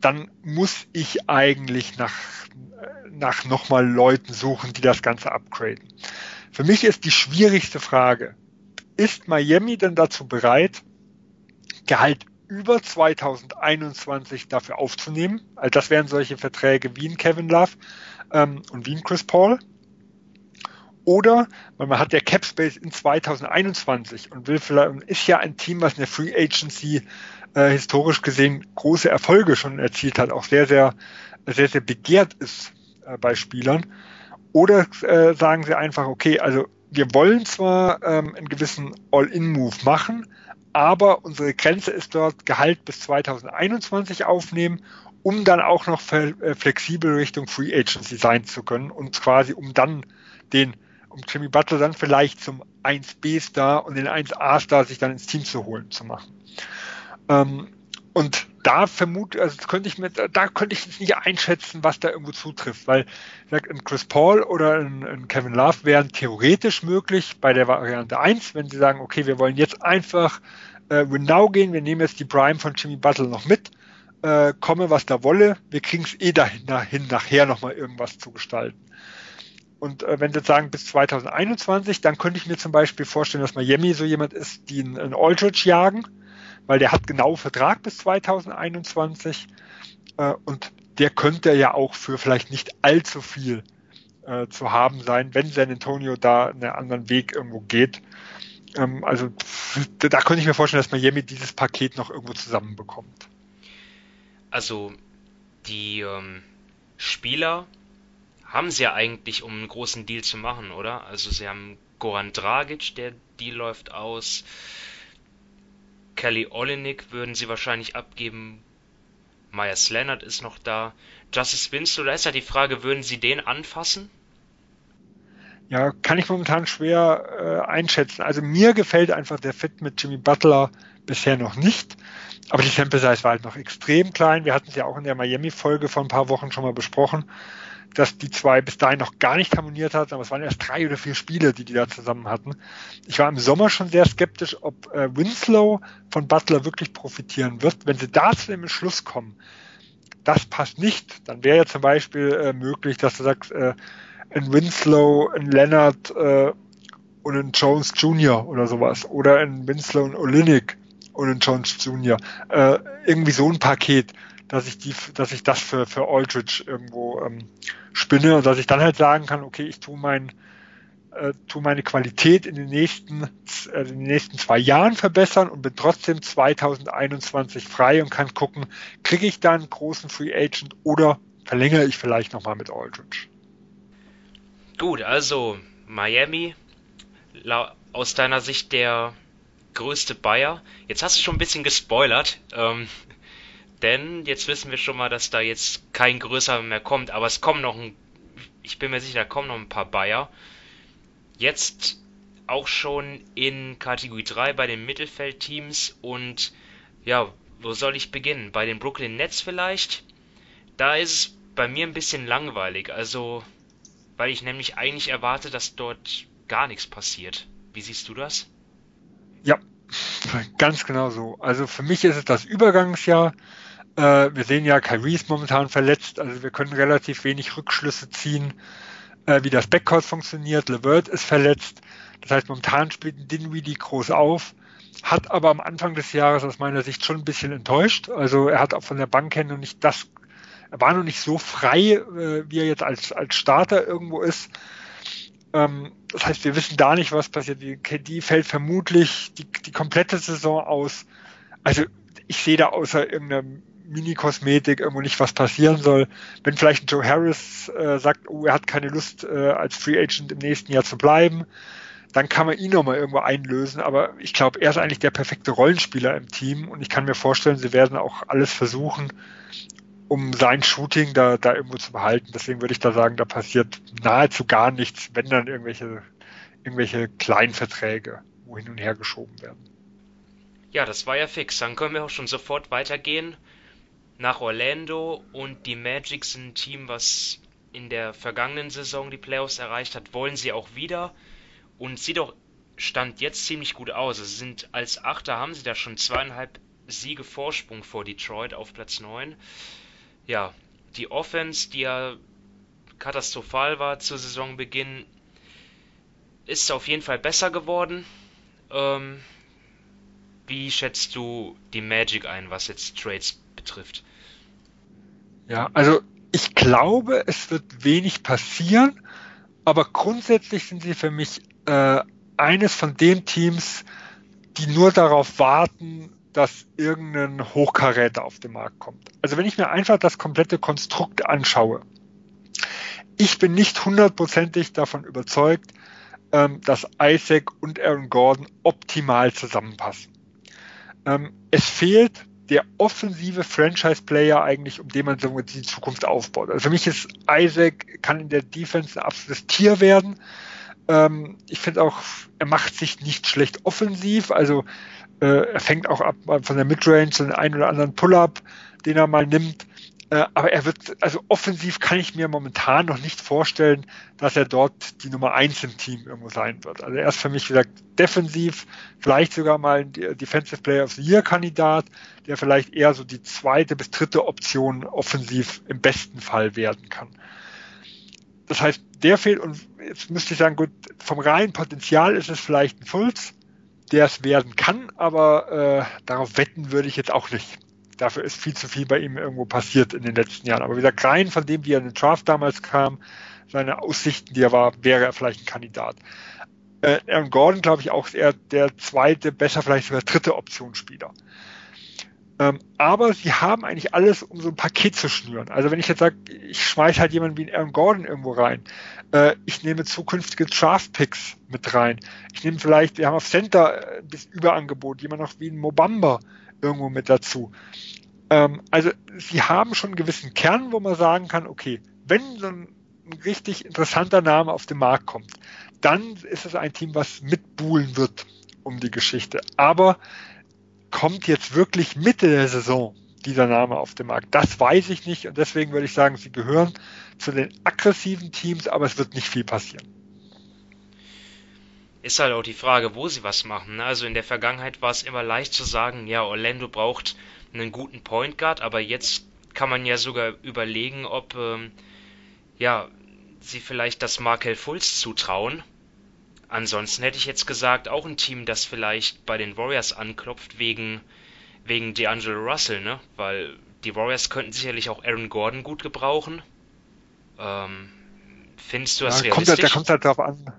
dann muss ich eigentlich nach, nach nochmal Leuten suchen, die das Ganze upgraden. Für mich ist die schwierigste Frage, ist Miami denn dazu bereit, Gehalt über 2021 dafür aufzunehmen? Also das wären solche Verträge wie ein Kevin Love ähm, und wie ein Chris Paul. Oder, man hat der Cap Space in 2021 und will vielleicht, ist ja ein Team, was in der Free Agency äh, historisch gesehen große Erfolge schon erzielt hat, auch sehr, sehr, sehr, sehr begehrt ist äh, bei Spielern. Oder äh, sagen sie einfach, okay, also wir wollen zwar ähm, einen gewissen All-In-Move machen, aber unsere Grenze ist dort Gehalt bis 2021 aufnehmen, um dann auch noch äh, flexibel Richtung Free Agency sein zu können und quasi um dann den, um Jimmy Butler dann vielleicht zum 1B-Star und den 1A-Star sich dann ins Team zu holen zu machen. Ähm, und da vermute, also könnte ich mir, da könnte ich jetzt nicht einschätzen, was da irgendwo zutrifft, weil sag, ein Chris Paul oder ein, ein, Kevin Love wären theoretisch möglich bei der Variante 1, wenn sie sagen, okay, wir wollen jetzt einfach äh, Win Now gehen, wir nehmen jetzt die Prime von Jimmy Butler noch mit, äh, komme was da wolle, wir kriegen es eh dahin, dahin nachher nochmal irgendwas zu gestalten. Und äh, wenn Sie jetzt sagen, bis 2021, dann könnte ich mir zum Beispiel vorstellen, dass Miami so jemand ist, die einen Aldridge jagen, weil der hat genau Vertrag bis 2021 äh, und der könnte ja auch für vielleicht nicht allzu viel äh, zu haben sein, wenn San Antonio da einen anderen Weg irgendwo geht. Ähm, also da könnte ich mir vorstellen, dass Miami dieses Paket noch irgendwo zusammenbekommt. Also die ähm, Spieler haben sie ja eigentlich, um einen großen Deal zu machen, oder? Also sie haben Goran Dragic, der Deal läuft aus. Kelly Olenek würden sie wahrscheinlich abgeben. Myers Leonard ist noch da. Justice Winslow, da ist ja die Frage, würden sie den anfassen? Ja, kann ich momentan schwer äh, einschätzen. Also mir gefällt einfach der Fit mit Jimmy Butler bisher noch nicht. Aber die Sample Size war halt noch extrem klein. Wir hatten es ja auch in der Miami-Folge vor ein paar Wochen schon mal besprochen dass die zwei bis dahin noch gar nicht harmoniert hatten, aber es waren erst drei oder vier Spiele, die die da zusammen hatten. Ich war im Sommer schon sehr skeptisch, ob äh, Winslow von Butler wirklich profitieren wird. Wenn sie da zu dem Schluss kommen, das passt nicht, dann wäre ja zum Beispiel äh, möglich, dass du sagst, äh, ein Winslow, ein Leonard äh, und ein Jones Jr. oder sowas oder ein Winslow und Olinik und ein Jones Jr. Äh, irgendwie so ein Paket dass ich die, dass ich das für, für Aldridge irgendwo ähm, spinne und dass ich dann halt sagen kann, okay, ich tue mein, äh, tue meine Qualität in den nächsten, äh, in den nächsten zwei Jahren verbessern und bin trotzdem 2021 frei und kann gucken, kriege ich da einen großen Free Agent oder verlängere ich vielleicht nochmal mit Aldridge. Gut, also Miami, aus deiner Sicht der größte Bayer. Jetzt hast du schon ein bisschen gespoilert. Ähm, denn jetzt wissen wir schon mal, dass da jetzt kein größerer mehr kommt, aber es kommen noch ein, ich bin mir sicher, da kommen noch ein paar Bayer. Jetzt auch schon in Kategorie 3 bei den Mittelfeldteams und ja, wo soll ich beginnen? Bei den Brooklyn Nets vielleicht? Da ist es bei mir ein bisschen langweilig, also weil ich nämlich eigentlich erwarte, dass dort gar nichts passiert. Wie siehst du das? Ja, *laughs* ganz genau so. Also für mich ist es das Übergangsjahr. Äh, wir sehen ja, Kyrie ist momentan verletzt, also wir können relativ wenig Rückschlüsse ziehen, äh, wie das Backcourt funktioniert. LeVert ist verletzt. Das heißt, momentan spielt Dinwiddie groß auf, hat aber am Anfang des Jahres aus meiner Sicht schon ein bisschen enttäuscht. Also er hat auch von der Bank her noch nicht das, er war noch nicht so frei, äh, wie er jetzt als, als Starter irgendwo ist. Ähm, das heißt, wir wissen da nicht, was passiert. Die KD fällt vermutlich die, die komplette Saison aus. Also ich sehe da außer irgendeiner Mini-Kosmetik irgendwo nicht, was passieren soll. Wenn vielleicht Joe Harris äh, sagt, oh, er hat keine Lust, äh, als Free Agent im nächsten Jahr zu bleiben, dann kann man ihn nochmal irgendwo einlösen. Aber ich glaube, er ist eigentlich der perfekte Rollenspieler im Team und ich kann mir vorstellen, sie werden auch alles versuchen, um sein Shooting da, da irgendwo zu behalten. Deswegen würde ich da sagen, da passiert nahezu gar nichts, wenn dann irgendwelche, irgendwelche kleinen Verträge wo hin und her geschoben werden. Ja, das war ja fix. Dann können wir auch schon sofort weitergehen nach Orlando und die Magic sind ein Team, was in der vergangenen Saison die Playoffs erreicht hat, wollen sie auch wieder und sieht auch Stand jetzt ziemlich gut aus. Sie sind als Achter haben sie da schon zweieinhalb Siege Vorsprung vor Detroit auf Platz 9 ja, die Offense, die ja katastrophal war zu Saisonbeginn, ist auf jeden Fall besser geworden. Ähm, wie schätzt du die Magic ein, was jetzt Trades betrifft? Ja, also ich glaube, es wird wenig passieren, aber grundsätzlich sind sie für mich äh, eines von den Teams, die nur darauf warten, dass irgendein Hochkaräter auf den Markt kommt. Also wenn ich mir einfach das komplette Konstrukt anschaue, ich bin nicht hundertprozentig davon überzeugt, ähm, dass Isaac und Aaron Gordon optimal zusammenpassen. Ähm, es fehlt der offensive Franchise-Player eigentlich, um den man so die Zukunft aufbaut. Also für mich ist Isaac, kann in der Defense ein absolutes Tier werden. Ähm, ich finde auch, er macht sich nicht schlecht offensiv. Also äh, er fängt auch ab von der Midrange den einen oder anderen Pull-up, den er mal nimmt. Äh, aber er wird, also offensiv kann ich mir momentan noch nicht vorstellen, dass er dort die Nummer eins im Team irgendwo sein wird. Also er ist für mich, wie gesagt, defensiv, vielleicht sogar mal ein Defensive Player of the Year Kandidat, der vielleicht eher so die zweite bis dritte Option offensiv im besten Fall werden kann. Das heißt, der fehlt und jetzt müsste ich sagen, gut, vom reinen Potenzial ist es vielleicht ein Fulz, der es werden kann, aber äh, darauf wetten würde ich jetzt auch nicht. Dafür ist viel zu viel bei ihm irgendwo passiert in den letzten Jahren. Aber wie gesagt, rein von dem, wie er in den Draft damals kam, seine Aussichten, die er war, wäre er vielleicht ein Kandidat. Äh, Aaron Gordon, glaube ich, auch eher der zweite, besser vielleicht sogar dritte Optionsspieler. Ähm, aber sie haben eigentlich alles, um so ein Paket zu schnüren. Also wenn ich jetzt sage, ich schmeiße halt jemanden wie Aaron Gordon irgendwo rein, äh, ich nehme zukünftige Draft-Picks mit rein, ich nehme vielleicht, wir haben auf Center ein bisschen Überangebot, jemand noch wie ein Mobamba irgendwo mit dazu. Ähm, also sie haben schon einen gewissen Kern, wo man sagen kann, okay, wenn so ein, richtig interessanter Name auf den Markt kommt, dann ist es ein Team, was mitbuhlen wird um die Geschichte. Aber kommt jetzt wirklich Mitte der Saison dieser Name auf den Markt? Das weiß ich nicht und deswegen würde ich sagen, sie gehören zu den aggressiven Teams, aber es wird nicht viel passieren. Ist halt auch die Frage, wo sie was machen. Ne? Also in der Vergangenheit war es immer leicht zu sagen, ja, Orlando braucht einen guten Point Guard, aber jetzt kann man ja sogar überlegen, ob ähm, ja, sie vielleicht das Markel Fultz zutrauen, Ansonsten hätte ich jetzt gesagt, auch ein Team, das vielleicht bei den Warriors anklopft wegen, wegen D'Angelo Russell, ne? Weil die Warriors könnten sicherlich auch Aaron Gordon gut gebrauchen. Ähm, findest du das ja, realistisch? Kommt halt, der kommt halt darauf an.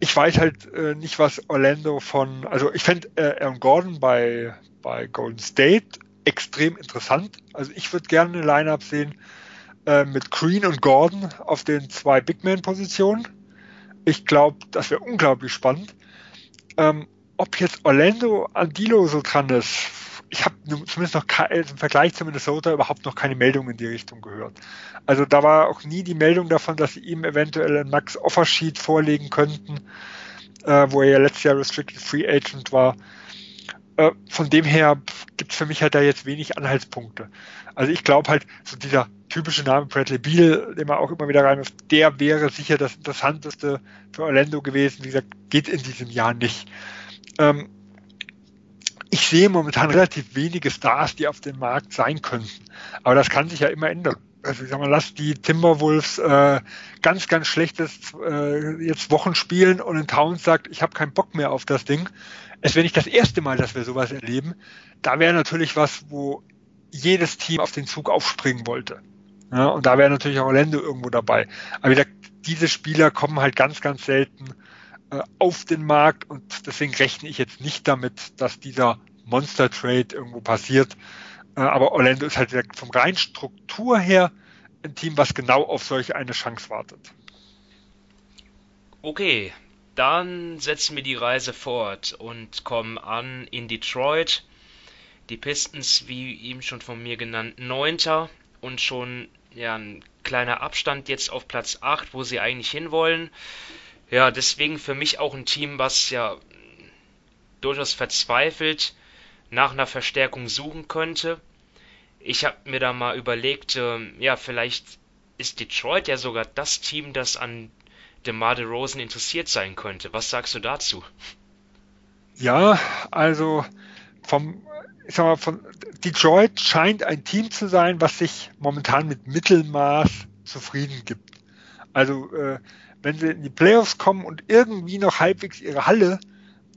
Ich weiß halt äh, nicht, was Orlando von, also ich fände äh, Aaron Gordon bei, bei Golden State extrem interessant. Also ich würde gerne eine Lineup sehen äh, mit Green und Gordon auf den zwei Big Man Positionen ich glaube, das wäre unglaublich spannend. Ähm, ob jetzt Orlando Andilo so dran ist, ich habe zumindest noch im Vergleich zu Minnesota überhaupt noch keine Meldung in die Richtung gehört. Also da war auch nie die Meldung davon, dass sie ihm eventuell ein Max Offersheet vorlegen könnten, äh, wo er ja letztes Jahr Restricted Free Agent war. Äh, von dem her gibt es für mich halt da jetzt wenig Anhaltspunkte. Also ich glaube halt, so dieser typische Name Bradley Beal, den man auch immer wieder reinwirft, der wäre sicher das Interessanteste für Orlando gewesen. Wie gesagt, geht in diesem Jahr nicht. Ähm, ich sehe momentan relativ wenige Stars, die auf dem Markt sein könnten. Aber das kann sich ja immer ändern. Also ich sag mal, lass die Timberwolves äh, ganz, ganz schlechtes äh, jetzt Wochen spielen und in Towns sagt, ich habe keinen Bock mehr auf das Ding. Es wäre nicht das erste Mal, dass wir sowas erleben. Da wäre natürlich was, wo jedes Team auf den Zug aufspringen wollte. Ja, und da wäre natürlich auch Orlando irgendwo dabei. Aber wie gesagt, diese Spieler kommen halt ganz, ganz selten äh, auf den Markt und deswegen rechne ich jetzt nicht damit, dass dieser Monster Trade irgendwo passiert. Äh, aber Orlando ist halt vom rein Struktur her ein Team, was genau auf solch eine Chance wartet. Okay, dann setzen wir die Reise fort und kommen an in Detroit. Die Pistons, wie eben schon von mir genannt, Neunter und schon ja, ein kleiner Abstand jetzt auf Platz 8, wo sie eigentlich hinwollen. Ja, deswegen für mich auch ein Team, was ja durchaus verzweifelt nach einer Verstärkung suchen könnte. Ich habe mir da mal überlegt, äh, ja, vielleicht ist Detroit ja sogar das Team, das an DeMar DeRozan interessiert sein könnte. Was sagst du dazu? Ja, also vom, ich sag mal, von Detroit scheint ein Team zu sein, was sich momentan mit Mittelmaß zufrieden gibt. Also äh, wenn sie in die Playoffs kommen und irgendwie noch halbwegs ihre Halle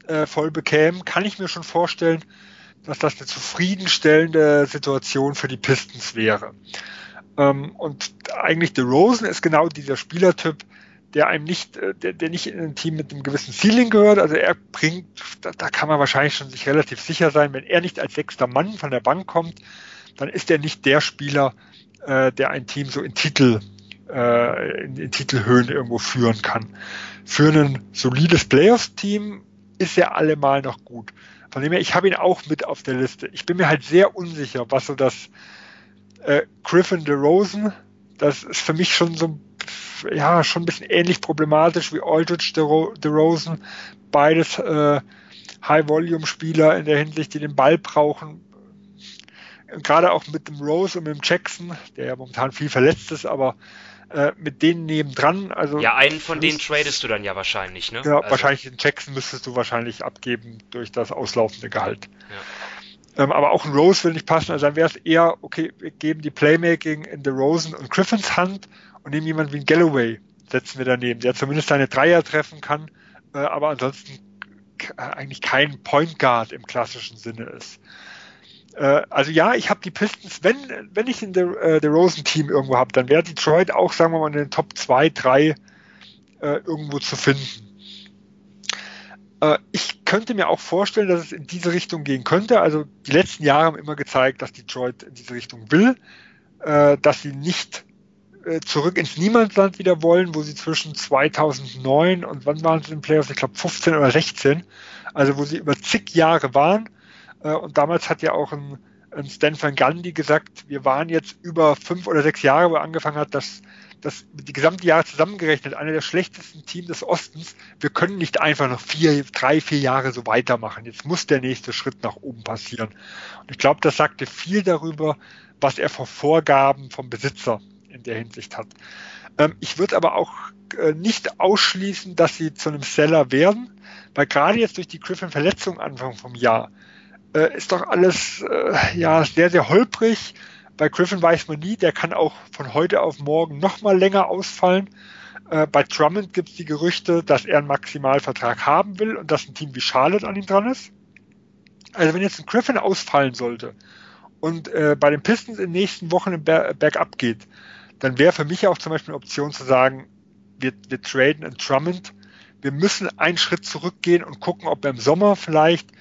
äh, voll bekämen, kann ich mir schon vorstellen, dass das eine zufriedenstellende Situation für die Pistons wäre. Ähm, und eigentlich DeRozan ist genau dieser Spielertyp, der einem nicht, äh, der, der nicht in ein Team mit einem gewissen Ceiling gehört. Also er bringt, da, da kann man wahrscheinlich schon sich relativ sicher sein, wenn er nicht als sechster Mann von der Bank kommt, dann ist er nicht der Spieler, äh, der ein Team so in Titel äh, in, in Titelhöhen irgendwo führen kann. Für ein solides Playoffs-Team ist er allemal noch gut. Von dem her, ich habe ihn auch mit auf der Liste. Ich bin mir halt sehr unsicher, was so das äh, Griffin DeRozan, das ist für mich schon so ja, schon ein bisschen ähnlich problematisch wie Aldridge DeRozan. Beides äh, High-Volume-Spieler in der Hinsicht, die den Ball brauchen. Gerade auch mit dem Rose und mit dem Jackson, der ja momentan viel verletzt ist, aber äh, mit denen nebendran. Also ja, einen von denen tradest du dann ja wahrscheinlich, ne? Ja, also. wahrscheinlich den Jackson müsstest du wahrscheinlich abgeben durch das auslaufende Gehalt. Ja. Ähm, aber auch ein Rose will nicht passen. Also dann wäre es eher, okay, wir geben die Playmaking in the Rosen und Griffins Hand und nehmen jemanden wie ein Galloway, setzen wir daneben, der zumindest seine Dreier treffen kann, äh, aber ansonsten eigentlich kein Point Guard im klassischen Sinne ist. Äh, also ja, ich habe die Pistons, wenn, wenn ich in der, äh, der Rosen-Team irgendwo habe, dann wäre Detroit auch, sagen wir mal, in den Top 2, 3 äh, irgendwo zu finden. Äh, ich könnte mir auch vorstellen, dass es in diese Richtung gehen könnte. Also die letzten Jahre haben immer gezeigt, dass Detroit in diese Richtung will, äh, dass sie nicht äh, zurück ins Niemandsland wieder wollen, wo sie zwischen 2009 und wann waren sie den Playoffs? Ich glaube 15 oder 16, also wo sie über zig Jahre waren äh, und damals hat ja auch ein, ein Stan Van Gundy gesagt, wir waren jetzt über fünf oder sechs Jahre, wo er angefangen hat, dass das die gesamte Jahre zusammengerechnet einer der schlechtesten Teams des Ostens. Wir können nicht einfach noch vier, drei, vier Jahre so weitermachen. Jetzt muss der nächste Schritt nach oben passieren. Und ich glaube, das sagte viel darüber, was er vor Vorgaben vom Besitzer in der Hinsicht hat. Ähm, ich würde aber auch äh, nicht ausschließen, dass sie zu einem Seller werden, weil gerade jetzt durch die Griffin-Verletzung Anfang vom Jahr äh, ist doch alles äh, ja sehr, sehr holprig. Bei Griffin weiß man nie, der kann auch von heute auf morgen noch mal länger ausfallen. Äh, bei Drummond gibt es die Gerüchte, dass er einen Maximalvertrag haben will und dass ein Team wie Charlotte an ihm dran ist. Also wenn jetzt ein Griffin ausfallen sollte und äh, bei den Pistons in den nächsten Wochen Ber Bergab geht, dann wäre für mich auch zum Beispiel eine Option zu sagen, wir, wir traden einen Drummond. Wir müssen einen Schritt zurückgehen und gucken, ob wir im Sommer vielleicht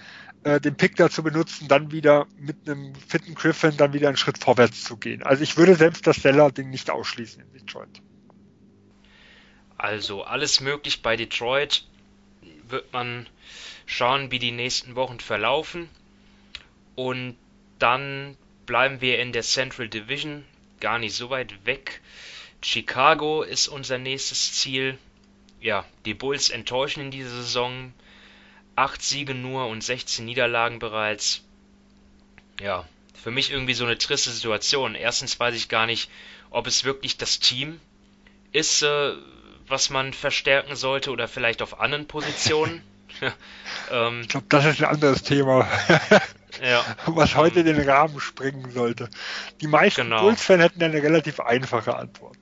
äh, den Pick dazu benutzen, dann wieder mit einem fitten Griffin dann wieder einen Schritt vorwärts zu gehen. Also ich würde selbst das Seller-Ding nicht ausschließen in Detroit. Also alles möglich bei Detroit. Wird man schauen, wie die nächsten Wochen verlaufen. Und dann bleiben wir in der Central Division, gar nicht so weit weg. Chicago ist unser nächstes Ziel. Ja, die Bulls enttäuschen in dieser Saison. Acht Siege nur und 16 Niederlagen bereits. Ja, für mich irgendwie so eine triste Situation. Erstens weiß ich gar nicht, ob es wirklich das Team ist, äh, was man verstärken sollte oder vielleicht auf anderen Positionen. *laughs* ähm, ich glaube, das ist ein anderes Thema, *laughs* ja. *laughs* was heute den Rahmen sprengen sollte. Die meisten genau. Bulls-Fans hätten eine relativ einfache Antwort.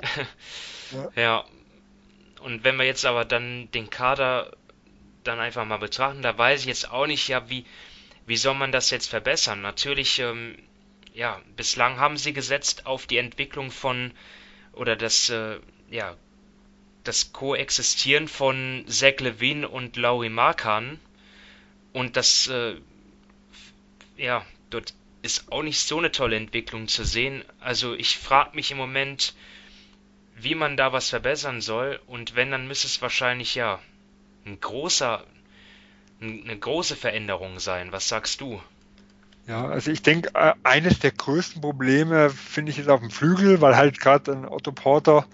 *laughs* ja. ja. Und wenn wir jetzt aber dann den Kader dann einfach mal betrachten, da weiß ich jetzt auch nicht, ja, wie, wie soll man das jetzt verbessern? Natürlich, ähm, ja, bislang haben sie gesetzt auf die Entwicklung von oder das, äh, ja, das Koexistieren von Zach Levine und Laurie Markan und das, äh, ja, dort ist auch nicht so eine tolle Entwicklung zu sehen. Also ich frage mich im Moment, wie man da was verbessern soll und wenn, dann müsste es wahrscheinlich ja ein großer, eine große Veränderung sein. Was sagst du? Ja, also ich denke, äh, eines der größten Probleme finde ich ist auf dem Flügel, weil halt gerade ein Otto Porter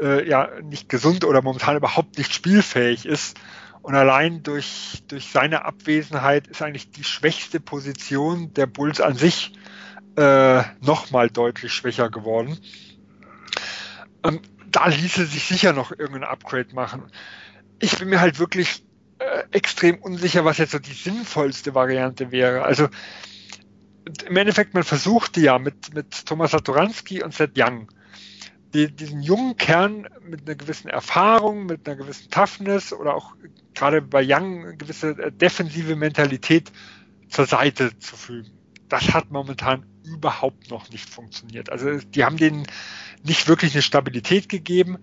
äh, ja nicht gesund oder momentan überhaupt nicht spielfähig ist. Und allein durch, durch seine Abwesenheit ist eigentlich die schwächste Position der Bulls an sich äh, nochmal deutlich schwächer geworden. Ähm, da ließe sich sicher noch irgendein Upgrade machen. Ich bin mir halt wirklich äh, extrem unsicher, was jetzt so die sinnvollste Variante wäre. Also im Endeffekt, man versuchte ja mit, mit Thomas Satoranski und Seth Young die, diesen jungen Kern mit einer gewissen Erfahrung, mit einer gewissen Toughness oder auch gerade bei Young eine gewisse äh, defensive Mentalität zur Seite zu fügen. Das hat momentan überhaupt noch nicht funktioniert. Also die haben denen nicht wirklich eine Stabilität gegeben.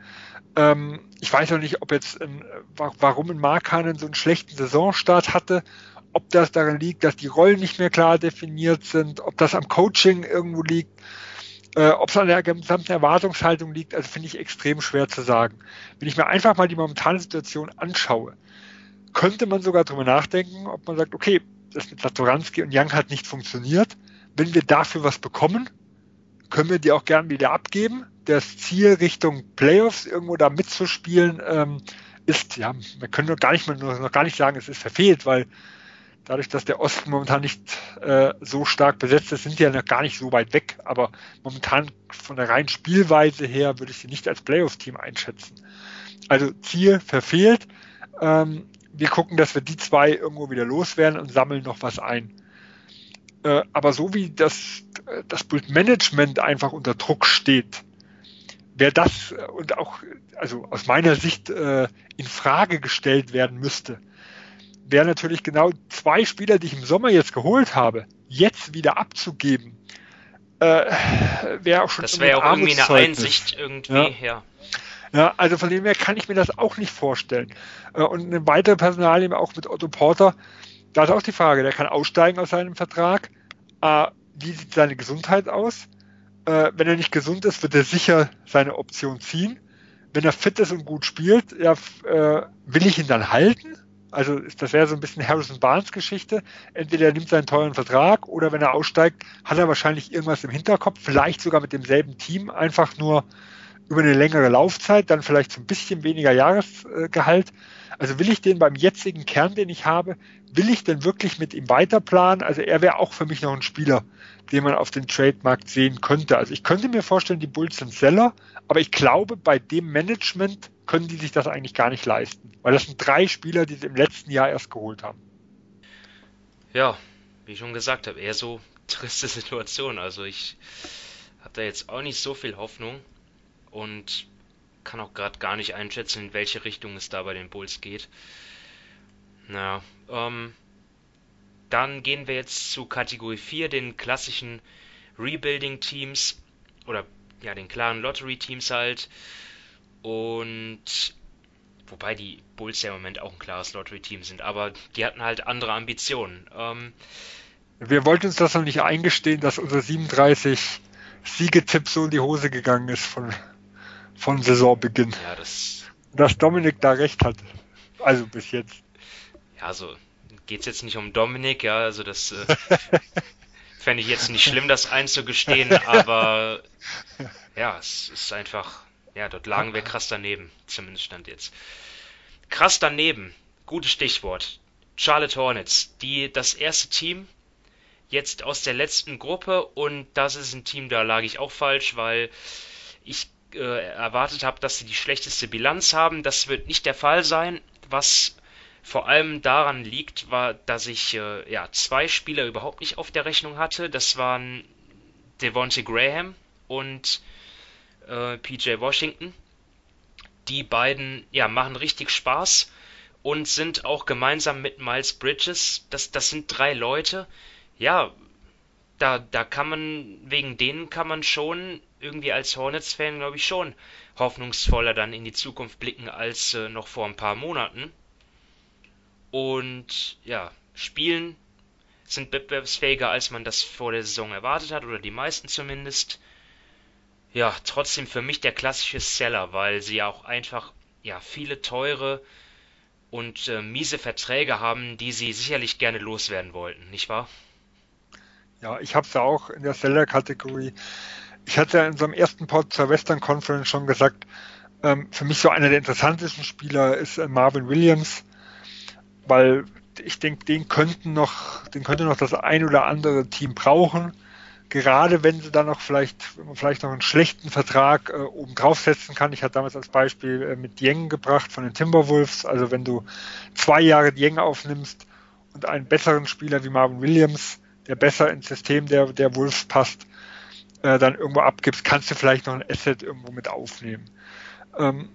Ähm, ich weiß auch nicht, ob jetzt ein, warum ein Markanen so einen schlechten Saisonstart hatte, ob das daran liegt, dass die Rollen nicht mehr klar definiert sind, ob das am Coaching irgendwo liegt. Äh, Ob es an der gesamten Erwartungshaltung liegt, also finde ich extrem schwer zu sagen. Wenn ich mir einfach mal die momentane Situation anschaue, könnte man sogar darüber nachdenken, ob man sagt, okay, das mit Satoranski und Young hat nicht funktioniert. Wenn wir dafür was bekommen, können wir die auch gern wieder abgeben. Das Ziel Richtung Playoffs irgendwo da mitzuspielen ähm, ist, ja, wir können noch gar nicht mal noch gar nicht sagen, es ist verfehlt, weil dadurch, dass der Osten momentan nicht äh, so stark besetzt ist, sind die ja noch gar nicht so weit weg. Aber momentan von der reinen Spielweise her würde ich sie nicht als Playoff-Team einschätzen. Also Ziel verfehlt. Ähm, wir gucken, dass wir die zwei irgendwo wieder loswerden und sammeln noch was ein. Äh, aber so wie das, das Build-Management einfach unter Druck steht, wäre das und auch also aus meiner Sicht äh, in Frage gestellt werden müsste, wäre natürlich genau zwei Spieler, die ich im Sommer jetzt geholt habe, jetzt wieder abzugeben, äh, wäre auch schon Das wäre auch irgendwie eine Einsicht irgendwie, ja. ja. Ja, also von dem her kann ich mir das auch nicht vorstellen. Äh, und eine weitere Personalie auch mit Otto Porter, da ist auch die Frage, der kann aussteigen aus seinem Vertrag. Äh, wie sieht seine Gesundheit aus? Äh, wenn er nicht gesund ist, wird er sicher seine Option ziehen. Wenn er fit ist und gut spielt, ja, will ich ihn dann halten? Also das wäre so ein bisschen Harrison Barnes Geschichte. Entweder er nimmt seinen teuren Vertrag oder wenn er aussteigt, hat er wahrscheinlich irgendwas im Hinterkopf, vielleicht sogar mit demselben Team, einfach nur über eine längere Laufzeit, dann vielleicht so ein bisschen weniger Jahresgehalt. Also will ich den beim jetzigen Kern, den ich habe, will ich denn wirklich mit ihm weiterplanen? Also er wäre auch für mich noch ein Spieler, den man auf den Trademarkt sehen könnte. Also ich könnte mir vorstellen, die Bulls sind Seller, aber ich glaube, bei dem Management können die sich das eigentlich gar nicht leisten. Weil das sind drei Spieler, die sie im letzten Jahr erst geholt haben. Ja, wie ich schon gesagt habe, eher so *laughs* triste Situation. Also ich habe da jetzt auch nicht so viel Hoffnung und kann auch gerade gar nicht einschätzen, in welche Richtung es da bei den Bulls geht. Naja, ähm, dann gehen wir jetzt zu Kategorie 4, den klassischen Rebuilding-Teams oder ja, den klaren Lottery-Teams halt. Und wobei die Bulls ja im Moment auch ein klares Lottery-Team sind, aber die hatten halt andere Ambitionen. Ähm, wir wollten uns das noch nicht eingestehen, dass unser 37 Siegetipp so in die Hose gegangen ist von, von Saisonbeginn. Ja, das. Dass Dominik da recht hat. Also bis jetzt. Ja, also geht's jetzt nicht um Dominik, ja, also das. Äh, *laughs* Fände ich jetzt nicht schlimm, das einzugestehen, aber ja, es ist einfach, ja, dort lagen wir krass daneben, zumindest stand jetzt. Krass daneben, gutes Stichwort. Charlotte Hornets, die das erste Team jetzt aus der letzten Gruppe und das ist ein Team, da lag ich auch falsch, weil ich äh, erwartet habe, dass sie die schlechteste Bilanz haben. Das wird nicht der Fall sein. Was vor allem daran liegt, war, dass ich äh, ja zwei Spieler überhaupt nicht auf der Rechnung hatte. Das waren Devontae Graham und äh, PJ Washington. Die beiden ja machen richtig Spaß und sind auch gemeinsam mit Miles Bridges. Das, das sind drei Leute. Ja, da, da kann man, wegen denen kann man schon irgendwie als Hornets-Fan, glaube ich, schon hoffnungsvoller dann in die Zukunft blicken als äh, noch vor ein paar Monaten. Und ja, spielen sind wettbewerbsfähiger, als man das vor der Saison erwartet hat, oder die meisten zumindest. Ja, trotzdem für mich der klassische Seller, weil sie ja auch einfach ja, viele teure und äh, miese Verträge haben, die sie sicherlich gerne loswerden wollten, nicht wahr? Ja, ich habe es ja auch in der Seller-Kategorie. Ich hatte ja in unserem ersten Pod zur Western Conference schon gesagt, ähm, für mich so einer der interessantesten Spieler ist äh, Marvin Williams, weil ich denke, den könnten noch, den könnte noch das ein oder andere Team brauchen. Gerade wenn sie dann noch vielleicht, wenn man vielleicht noch einen schlechten Vertrag äh, oben draufsetzen kann. Ich hatte damals als Beispiel äh, mit Dieng gebracht von den Timberwolves. Also wenn du zwei Jahre Dieng aufnimmst und einen besseren Spieler wie Marvin Williams, der besser ins System der, der Wolves passt, äh, dann irgendwo abgibst, kannst du vielleicht noch ein Asset irgendwo mit aufnehmen. Ähm,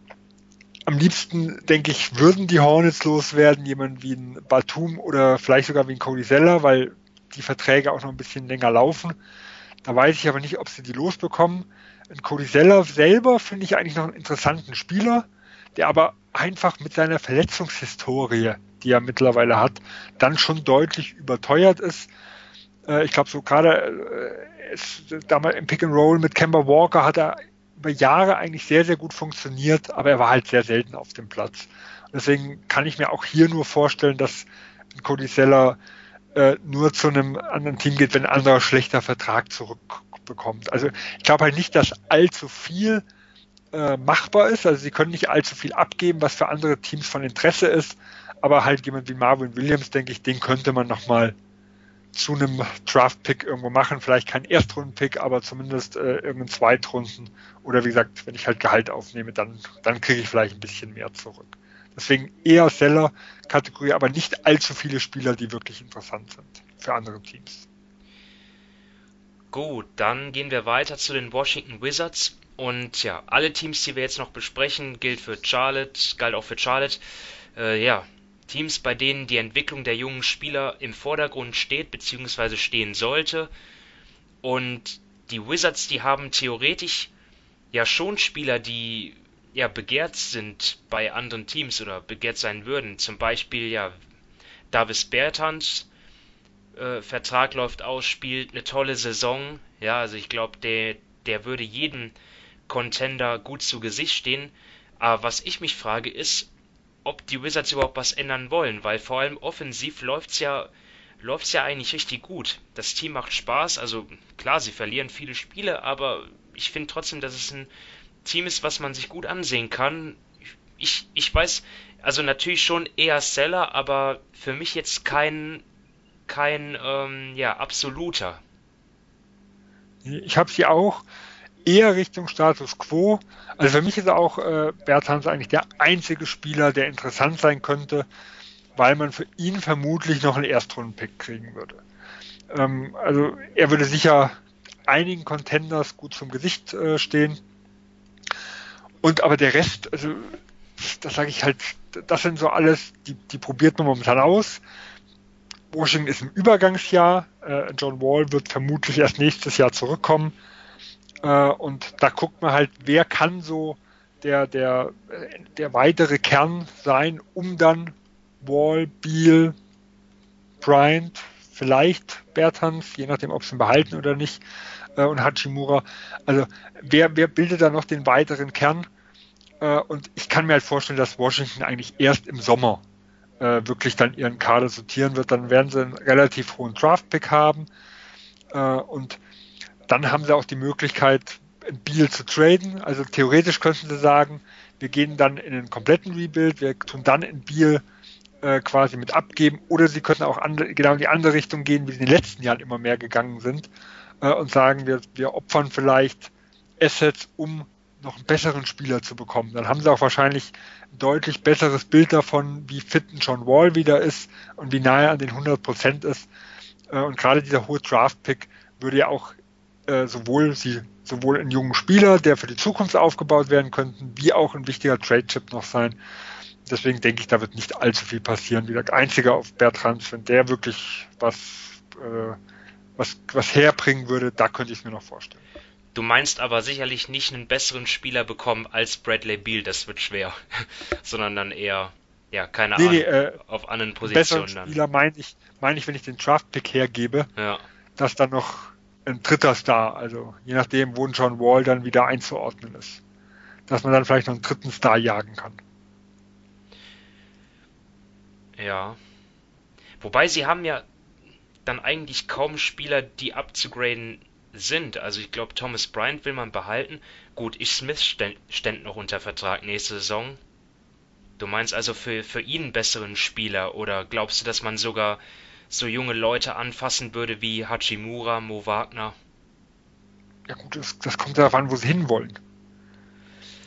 am liebsten, denke ich, würden die Hornets loswerden, jemand wie ein Batum oder vielleicht sogar wie ein Cody Zeller, weil die Verträge auch noch ein bisschen länger laufen. Da weiß ich aber nicht, ob sie die losbekommen. Ein Cody Zeller selber finde ich eigentlich noch einen interessanten Spieler, der aber einfach mit seiner Verletzungshistorie, die er mittlerweile hat, dann schon deutlich überteuert ist. Äh, ich glaube, so gerade äh, damals im Pick and Roll mit Kemba Walker hat er über Jahre eigentlich sehr, sehr gut funktioniert, aber er war halt sehr selten auf dem Platz. Deswegen kann ich mir auch hier nur vorstellen, dass Cody Seller äh, nur zu einem anderen Team geht, wenn ein anderer schlechter Vertrag zurückbekommt. Also ich glaube halt nicht, dass allzu viel äh, machbar ist. Also sie können nicht allzu viel abgeben, was für andere Teams von Interesse ist. Aber halt jemand wie Marvin Williams, denke ich, den könnte man nochmal zu einem Draft-Pick irgendwo machen. Vielleicht kein Erstrunden-Pick, aber zumindest äh, irgendeinen Zweitrunden. Oder wie gesagt, wenn ich halt Gehalt aufnehme, dann, dann kriege ich vielleicht ein bisschen mehr zurück. Deswegen eher Seller-Kategorie, aber nicht allzu viele Spieler, die wirklich interessant sind für andere Teams. Gut, dann gehen wir weiter zu den Washington Wizards. Und ja, alle Teams, die wir jetzt noch besprechen, gilt für Charlotte, galt auch für Charlotte. Äh, ja, Teams, bei denen die Entwicklung der jungen Spieler im Vordergrund steht bzw. stehen sollte. Und die Wizards, die haben theoretisch ja schon Spieler, die ja begehrt sind bei anderen Teams oder begehrt sein würden. Zum Beispiel ja Davis Bertans äh, Vertrag läuft aus, spielt eine tolle Saison. Ja, also ich glaube, der, der würde jedem Contender gut zu Gesicht stehen. Aber was ich mich frage ist, ob die Wizards überhaupt was ändern wollen, weil vor allem offensiv läuft's ja läuft's ja eigentlich richtig gut. Das Team macht Spaß, also klar, sie verlieren viele Spiele, aber ich finde trotzdem, dass es ein Team ist, was man sich gut ansehen kann. Ich, ich weiß, also natürlich schon eher Seller, aber für mich jetzt kein, kein ähm, ja, absoluter. Ich habe sie auch eher Richtung Status Quo. Also für mich ist auch äh, Bertans eigentlich der einzige Spieler, der interessant sein könnte, weil man für ihn vermutlich noch einen Erstrunden-Pick kriegen würde. Ähm, also er würde sicher einigen Contenders gut zum Gesicht äh, stehen. Und aber der Rest, also das sage ich halt, das sind so alles, die, die probiert man momentan aus. Washington ist im Übergangsjahr. Äh, John Wall wird vermutlich erst nächstes Jahr zurückkommen. Äh, und da guckt man halt, wer kann so der, der, der weitere Kern sein, um dann Wall, Beal, Bryant, vielleicht Bertans, je nachdem, ob sie ihn behalten oder nicht, äh, und Hachimura. Also wer, wer bildet da noch den weiteren Kern? Äh, und ich kann mir halt vorstellen, dass Washington eigentlich erst im Sommer äh, wirklich dann ihren Kader sortieren wird. Dann werden sie einen relativ hohen Draft-Pick haben Äh, und dann haben sie auch die Möglichkeit, Beal zu traden. Also theoretisch könnten sie sagen, wir gehen dann in einen kompletten Rebuild, wir tun dann in Beal äh, quasi mit abgeben oder sie könnten auch andere, genau in die andere Richtung gehen, wie sie in den letzten Jahren immer mehr gegangen sind äh, und sagen, wir, wir opfern vielleicht Assets, um noch einen besseren Spieler zu bekommen. Dann haben sie auch wahrscheinlich ein deutlich besseres Bild davon, wie fit ein John Wall wieder ist und wie nahe an den 100 Prozent ist. Äh, und gerade dieser hohe Draft-Pick würde ja auch äh, sowohl sie sowohl einen jungen Spieler, der für die Zukunft aufgebaut werden könnte, wie auch ein wichtiger Trade-Chip noch sein. Deswegen denke ich, da wird nicht allzu viel passieren. Wie der einzige auf Bertrands, wenn der wirklich was, äh, was, was herbringen würde, da könnte ich es mir noch vorstellen. Du meinst aber sicherlich nicht einen besseren Spieler bekommen als Bradley Beal, das wird schwer. *laughs* Sondern dann eher, ja, keine nee, Ahnung, nee, äh, auf anderen Positionen besseren dann. Spieler meine ich, meine ich, wenn ich den Draft-Pick hergebe, ja. dass dann noch ein dritter Star, also je nachdem, wo John Wall dann wieder einzuordnen ist. Dass man dann vielleicht noch einen dritten Star jagen kann. Ja. Wobei sie haben ja dann eigentlich kaum Spieler, die abzugraden sind. Also ich glaube, Thomas Bryant will man behalten. Gut, ich Smith ständ noch unter Vertrag nächste Saison. Du meinst also für, für ihn einen besseren Spieler oder glaubst du, dass man sogar so junge Leute anfassen würde wie Hachimura, Mo Wagner? Ja gut, das, das kommt darauf an, wo sie hinwollen.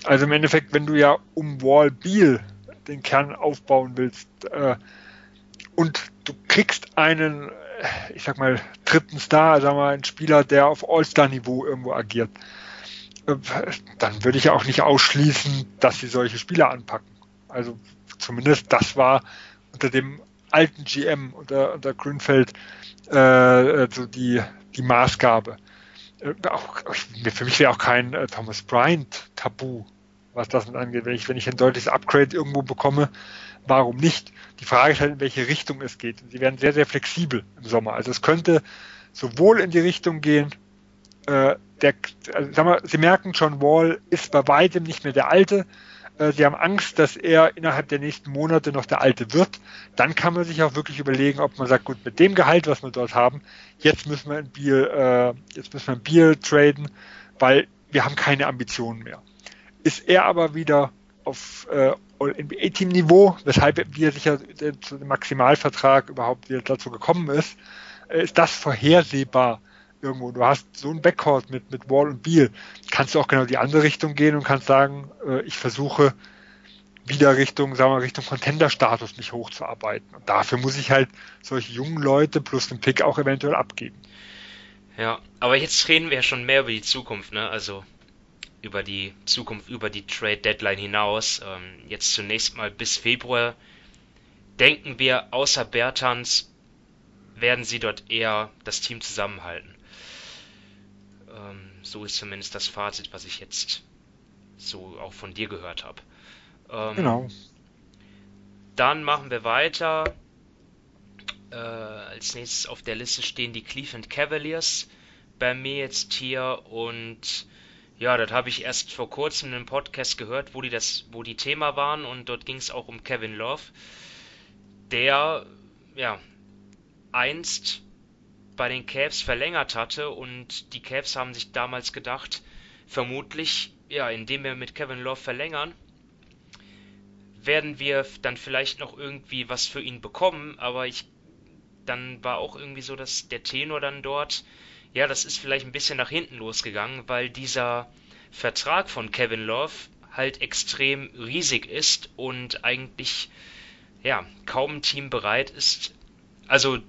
Also im Endeffekt, wenn du ja um Wall Beal den Kern aufbauen willst äh, und du kriegst einen ich sag mal, dritten Star, wir mal, ein Spieler, der auf All-Star-Niveau irgendwo agiert, äh, dann würde ich ja auch nicht ausschließen, dass sie solche Spieler anpacken. Also zumindest das war unter dem alten GM, unter, unter Grünfeld, äh, so die, die Maßgabe. Äh, auch, für mich wäre auch kein äh, Thomas Bryant Tabu, was das angeht. Wenn ich, wenn ich ein deutliches Upgrade irgendwo bekomme, warum nicht? Die Frage ist halt, in welche Richtung es geht. Sie werden sehr, sehr flexibel im Sommer. Also es könnte sowohl in die Richtung gehen, äh, der, also, sag mal, Sie merken, John Wall ist bei weitem nicht mehr der Alte. Äh, Sie haben Angst, dass er innerhalb der nächsten Monate noch der Alte wird. Dann kann man sich auch wirklich überlegen, ob man sagt, gut, mit dem Gehalt, was wir dort haben, jetzt müssen wir ein Bier, äh, jetzt müssen wir ein Bier traden, weil wir haben keine Ambitionen mehr. Ist er aber wieder auf äh, NBA-Team-Niveau, weshalb wir sicher zu dem Maximalvertrag überhaupt wieder dazu gekommen ist, äh, ist das vorhersehbar irgendwo. Du hast so ein Backcourt mit, mit Wall und Beal, kannst du auch genau die andere Richtung gehen und kannst sagen, äh, ich versuche wieder Richtung, sagen wir, Richtung Contender-Status mich hochzuarbeiten. Und dafür muss ich halt solche jungen Leute plus den Pick auch eventuell abgeben. Ja, aber jetzt reden wir ja schon mehr über die Zukunft, ne? Also über die Zukunft, über die Trade Deadline hinaus. Ähm, jetzt zunächst mal bis Februar denken wir, außer Bertans werden sie dort eher das Team zusammenhalten. So ist zumindest das Fazit, was ich jetzt so auch von dir gehört habe. Ähm, genau. Dann machen wir weiter. Äh, als nächstes auf der Liste stehen die Cleveland Cavaliers bei mir jetzt hier und ja, das habe ich erst vor kurzem in einem Podcast gehört, wo die das, wo die Thema waren und dort ging es auch um Kevin Love, der ja einst bei den Cavs verlängert hatte und die Cavs haben sich damals gedacht, vermutlich, ja, indem wir mit Kevin Love verlängern, werden wir dann vielleicht noch irgendwie was für ihn bekommen, aber ich dann war auch irgendwie so, dass der Tenor dann dort ja, das ist vielleicht ein bisschen nach hinten losgegangen, weil dieser Vertrag von Kevin Love halt extrem riesig ist und eigentlich ja kaum ein Team bereit ist, also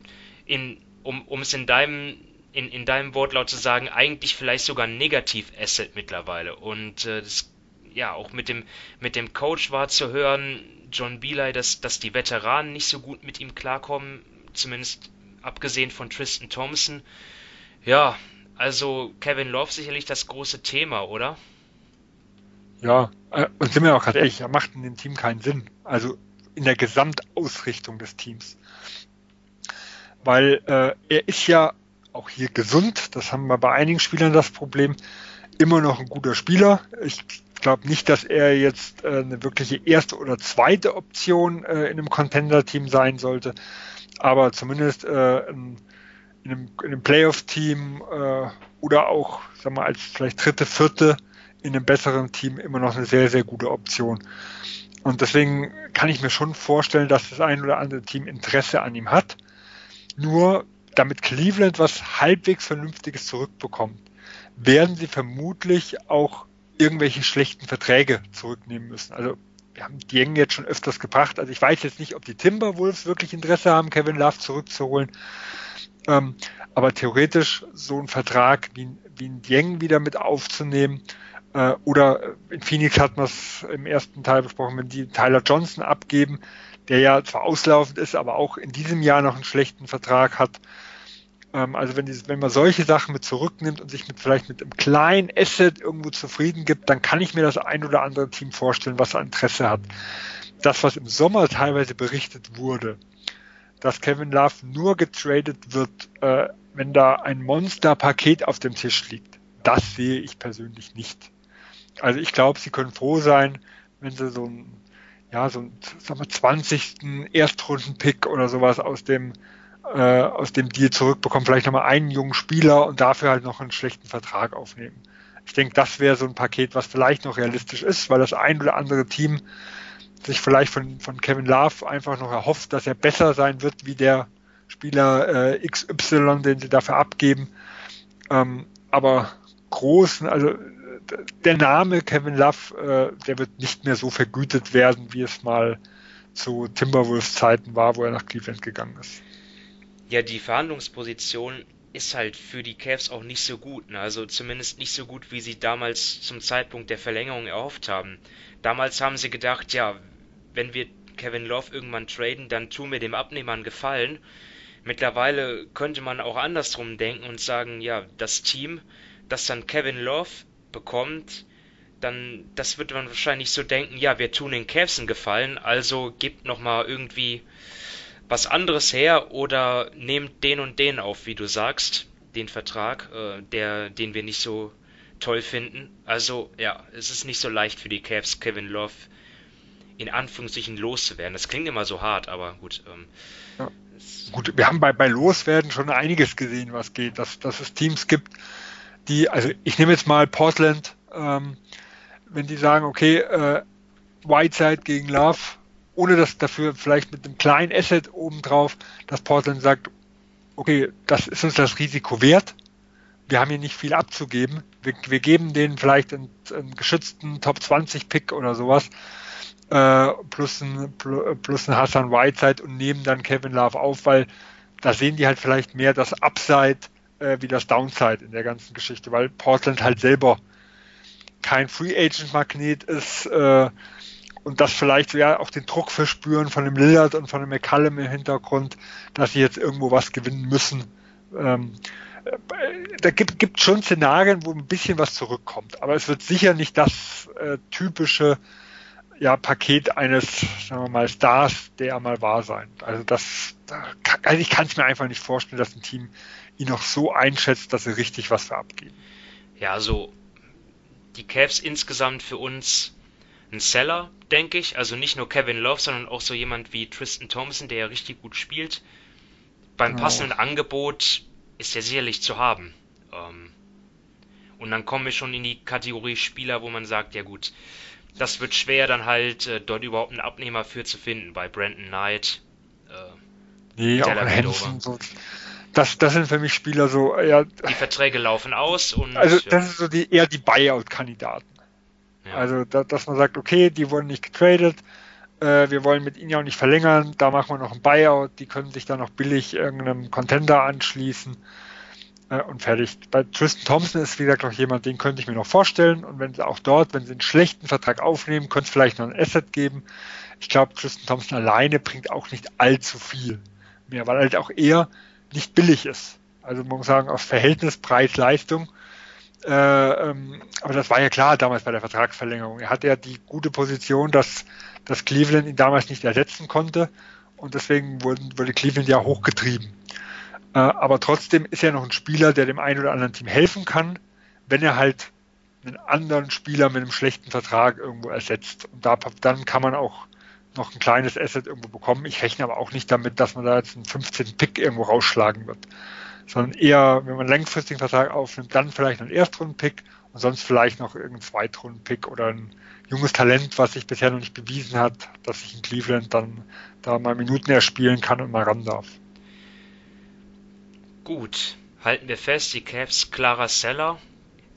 in, um es in deinem in, in deinem Wortlaut zu sagen, eigentlich vielleicht sogar ein Negativ-Asset mittlerweile. Und äh, das, ja, auch mit dem, mit dem Coach war zu hören, John Beeley, dass, dass die Veteranen nicht so gut mit ihm klarkommen, zumindest abgesehen von Tristan Thompson. Ja, also Kevin Love sicherlich das große Thema, oder? Ja, äh, und sind wir auch gerade ehrlich, er macht in dem Team keinen Sinn. Also in der Gesamtausrichtung des Teams. Weil äh, er ist ja auch hier gesund, das haben wir bei einigen Spielern das Problem, immer noch ein guter Spieler. Ich glaube nicht, dass er jetzt äh, eine wirkliche erste oder zweite Option äh, in einem Contender-Team sein sollte, aber zumindest äh, ein in einem, in einem Playoff-Team äh, oder auch, sag mal, als vielleicht dritte, vierte in einem besseren Team immer noch eine sehr, sehr gute Option. Und deswegen kann ich mir schon vorstellen, dass das ein oder andere Team Interesse an ihm hat. Nur damit Cleveland was halbwegs Vernünftiges zurückbekommt, werden sie vermutlich auch irgendwelche schlechten Verträge zurücknehmen müssen. Also wir haben Dieng jetzt schon öfters gebracht. Also ich weiß jetzt nicht, ob die Timberwolves wirklich Interesse haben, Kevin Love zurückzuholen. Ähm, aber theoretisch so ein Vertrag wie, wie ein Dieng wieder mit aufzunehmen, äh, oder in Phoenix hat man es im ersten Teil besprochen, wenn die Tyler Johnson abgeben, der ja zwar auslaufend ist, aber auch in diesem Jahr noch einen schlechten Vertrag hat. Ähm, also wenn, die, wenn man solche Sachen mit zurücknimmt und sich mit vielleicht mit einem kleinen Asset irgendwo zufrieden gibt, dann kann ich mir das ein oder andere Team vorstellen, was Interesse hat. Das, was im Sommer teilweise berichtet wurde, dass Kevin Love nur getradet wird, äh, wenn da ein Monsterpaket auf dem Tisch liegt. Das sehe ich persönlich nicht. Also ich glaube, sie können froh sein, wenn sie so ein, ja, so ein, sagen wir, 20. Erstrunden-Pick oder sowas aus dem, äh, aus dem Deal zurückbekommen, vielleicht nochmal einen jungen Spieler und dafür halt noch einen schlechten Vertrag aufnehmen. Ich denke, das wäre so ein Paket, was vielleicht noch realistisch ist, weil das ein oder andere Team sich vielleicht von, von Kevin Love einfach noch erhofft, dass er besser sein wird wie der Spieler äh, XY, den sie dafür abgeben. Ähm, aber großen, also der Name Kevin Love, äh, der wird nicht mehr so vergütet werden, wie es mal zu Timberwolves Zeiten war, wo er nach Cleveland gegangen ist. Ja, die Verhandlungsposition ist halt für die Cavs auch nicht so gut. Ne? Also zumindest nicht so gut, wie sie damals zum Zeitpunkt der Verlängerung erhofft haben. Damals haben sie gedacht, ja, wenn wir Kevin Love irgendwann traden, dann tun wir dem Abnehmer einen Gefallen. Mittlerweile könnte man auch andersrum denken und sagen, ja, das Team, das dann Kevin Love bekommt, dann das wird man wahrscheinlich so denken, ja, wir tun den Cavs einen Gefallen, also gibt nochmal irgendwie was anderes her oder nehmt den und den auf, wie du sagst, den Vertrag, äh, der, den wir nicht so toll finden. Also ja, es ist nicht so leicht für die Cavs, Kevin Love in Anführungszeichen loszuwerden. Das klingt immer so hart, aber gut. Ähm, ja. Gut, wir haben bei, bei Loswerden schon einiges gesehen, was geht, dass, dass es Teams gibt, die, also ich nehme jetzt mal Portland, ähm, wenn die sagen, okay, äh, Whiteside gegen Love, ohne dass dafür vielleicht mit einem kleinen Asset obendrauf, dass Portland sagt, okay, das ist uns das Risiko wert. Wir haben hier nicht viel abzugeben. Wir, wir geben denen vielleicht einen, einen geschützten Top 20 Pick oder sowas, äh, plus ein, plus ein Hassan Whiteside und nehmen dann Kevin Love auf, weil da sehen die halt vielleicht mehr das Upside äh, wie das Downside in der ganzen Geschichte, weil Portland halt selber kein Free Agent Magnet ist äh, und das vielleicht ja auch den Druck verspüren von dem Lillard und von dem McCallum im Hintergrund, dass sie jetzt irgendwo was gewinnen müssen. Ähm, äh, da gibt, gibt schon Szenarien, wo ein bisschen was zurückkommt, aber es wird sicher nicht das äh, typische ja, Paket eines, sagen wir mal, Stars, der mal war sein. Also das, also ich kann es mir einfach nicht vorstellen, dass ein Team ihn noch so einschätzt, dass sie richtig was für abgeben. Ja, also die Cavs insgesamt für uns ein Seller, denke ich. Also nicht nur Kevin Love, sondern auch so jemand wie Tristan Thompson, der ja richtig gut spielt. Beim passenden oh. Angebot ist er sicherlich zu haben. Ähm, und dann kommen wir schon in die Kategorie Spieler, wo man sagt, ja gut, das wird schwer, dann halt äh, dort überhaupt einen Abnehmer für zu finden. Bei Brandon Knight. Äh, nee, auch Hansen, so, das, das sind für mich Spieler so, ja. Die Verträge laufen aus und. Also, das ist so die, eher die Buyout-Kandidaten. Ja. Also, da, dass man sagt, okay, die wurden nicht getradet, äh, wir wollen mit ihnen ja auch nicht verlängern, da machen wir noch ein Buyout, die können sich dann noch billig irgendeinem Contender anschließen äh, und fertig. Bei Tristan Thompson ist, wie gesagt, noch jemand, den könnte ich mir noch vorstellen und wenn sie auch dort, wenn sie einen schlechten Vertrag aufnehmen, könnte es vielleicht noch ein Asset geben. Ich glaube, Tristan Thompson alleine bringt auch nicht allzu viel mehr, weil halt auch eher nicht billig ist. Also man muss sagen, auf Verhältnis Preis-Leistung. Äh, ähm, aber das war ja klar damals bei der Vertragsverlängerung. Er hatte ja die gute Position, dass, dass Cleveland ihn damals nicht ersetzen konnte und deswegen wurden, wurde Cleveland ja hochgetrieben. Äh, aber trotzdem ist er noch ein Spieler, der dem einen oder anderen Team helfen kann, wenn er halt einen anderen Spieler mit einem schlechten Vertrag irgendwo ersetzt. Und da, dann kann man auch noch ein kleines Asset irgendwo bekommen. Ich rechne aber auch nicht damit, dass man da jetzt einen 15. Pick irgendwo rausschlagen wird. sondern eher, wenn man einen langfristigen Vertrag aufnimmt, dann vielleicht einen Erstrunden-Pick und sonst vielleicht noch irgendeinen Zweitrunden-Pick oder ein junges Talent, was sich bisher noch nicht bewiesen hat, dass sich in Cleveland dann da mal Minuten erspielen kann und mal ran darf. Gut, halten wir fest, die Cavs klarer Seller,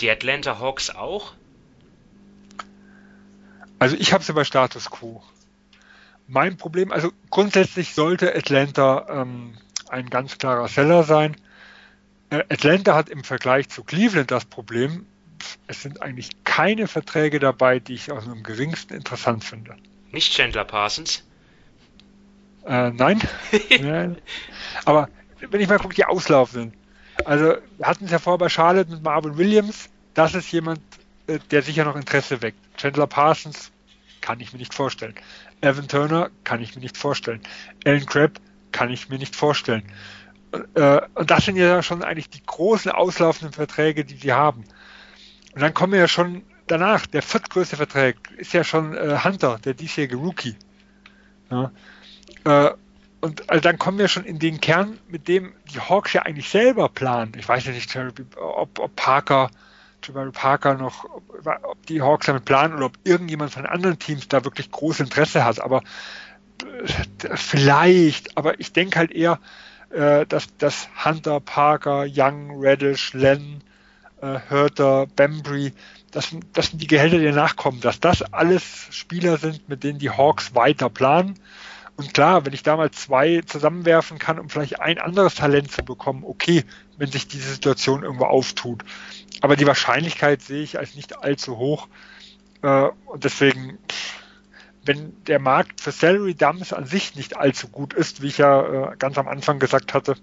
die Atlanta Hawks auch? Also ich habe sie bei Status Quo. Mein Problem, also grundsätzlich sollte Atlanta ähm, ein ganz klarer Seller sein. Äh, Atlanta hat im Vergleich zu Cleveland das Problem, es sind eigentlich keine Verträge dabei, die ich aus dem geringsten interessant finde. Nicht Chandler Parsons? Äh, nein. *laughs* nein. Aber wenn ich mal gucke, die auslaufen Also, wir hatten es ja vorher bei Charlotte mit Marvin Williams. Das ist jemand, äh, der sicher noch Interesse weckt. Chandler Parsons kann ich mir nicht vorstellen. Evan Turner kann ich mir nicht vorstellen. Alan Crabb kann ich mir nicht vorstellen. Äh, und das sind ja schon eigentlich die großen auslaufenden Verträge, die sie haben. Und dann kommen wir ja schon danach, der viertgrößte Vertrag ist ja schon äh, Hunter, der diesjährige Rookie. Ja. Äh, und also dann kommen wir schon in den Kern, mit dem die Hawks ja eigentlich selber planen. Ich weiß ja nicht, ob, ob Parker, Jabari Parker noch, ob die Hawks damit planen oder ob irgendjemand von anderen Teams da wirklich großes Interesse hat. Aber äh, vielleicht, aber ich denke halt eher, äh, dass, dass Hunter, Parker, Young, Reddish, Len, äh, Hörter, Bembry, das, das sind die Gehälter, die nachkommen, dass das alles Spieler sind, mit denen die Hawks weiter planen. Und klar, wenn ich da mal zwei zusammenwerfen kann, um vielleicht ein anderes Talent zu bekommen, okay, wenn sich diese Situation irgendwo auftut. Aber die Wahrscheinlichkeit sehe ich als nicht allzu hoch. Äh, und deswegen, wenn der Markt für Salary Dumps an sich nicht allzu gut ist, wie ich ja äh, ganz am Anfang gesagt hatte,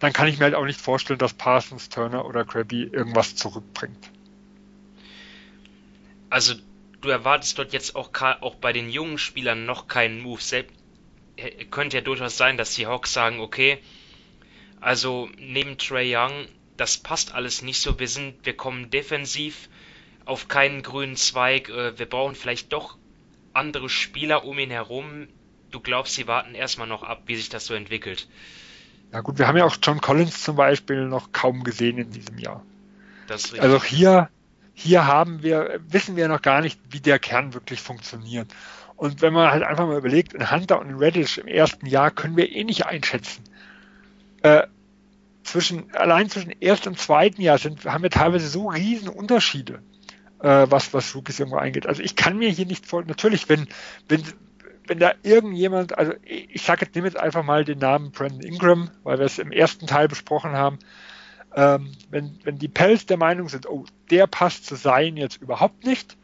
dann kann ich mir halt auch nicht vorstellen, dass Parsons, Turner oder Krabby irgendwas zurückbringt. Also du erwartest dort jetzt auch, auch bei den jungen Spielern noch keinen Move. Selbst, könnte ja durchaus sein, dass die Hawks sagen, okay, also neben Trey Young, das passt alles nicht so. Wir sind, wir kommen defensiv auf keinen grünen Zweig. Äh, wir brauchen vielleicht doch andere Spieler um ihn herum. Du glaubst, sie warten erstmal noch ab, wie sich das so entwickelt. Ja gut, wir haben ja auch John Collins zum Beispiel noch kaum gesehen in diesem Jahr. also hier, hier haben wir, wissen wir noch gar nicht, wie der Kern wirklich funktioniert. Und wenn man halt einfach mal überlegt, ein Hunter und ein Reddish im ersten Jahr können wir eh nicht einschätzen. Äh, zwischen, allein zwischen ersten und zweiten Jahr sind, haben wir teilweise so riesen Unterschiede, äh, was, was Rookies irgendwo eingeht. Also ich kann mir hier nicht vor, natürlich, wenn, wenn, wenn da irgendjemand, also ich sage jetzt, nehme jetzt einfach mal den Namen Brandon Ingram, weil wir es im ersten Teil besprochen haben. Ähm, wenn, wenn die Pelz der Meinung sind, oh, der passt zu sein jetzt überhaupt nicht,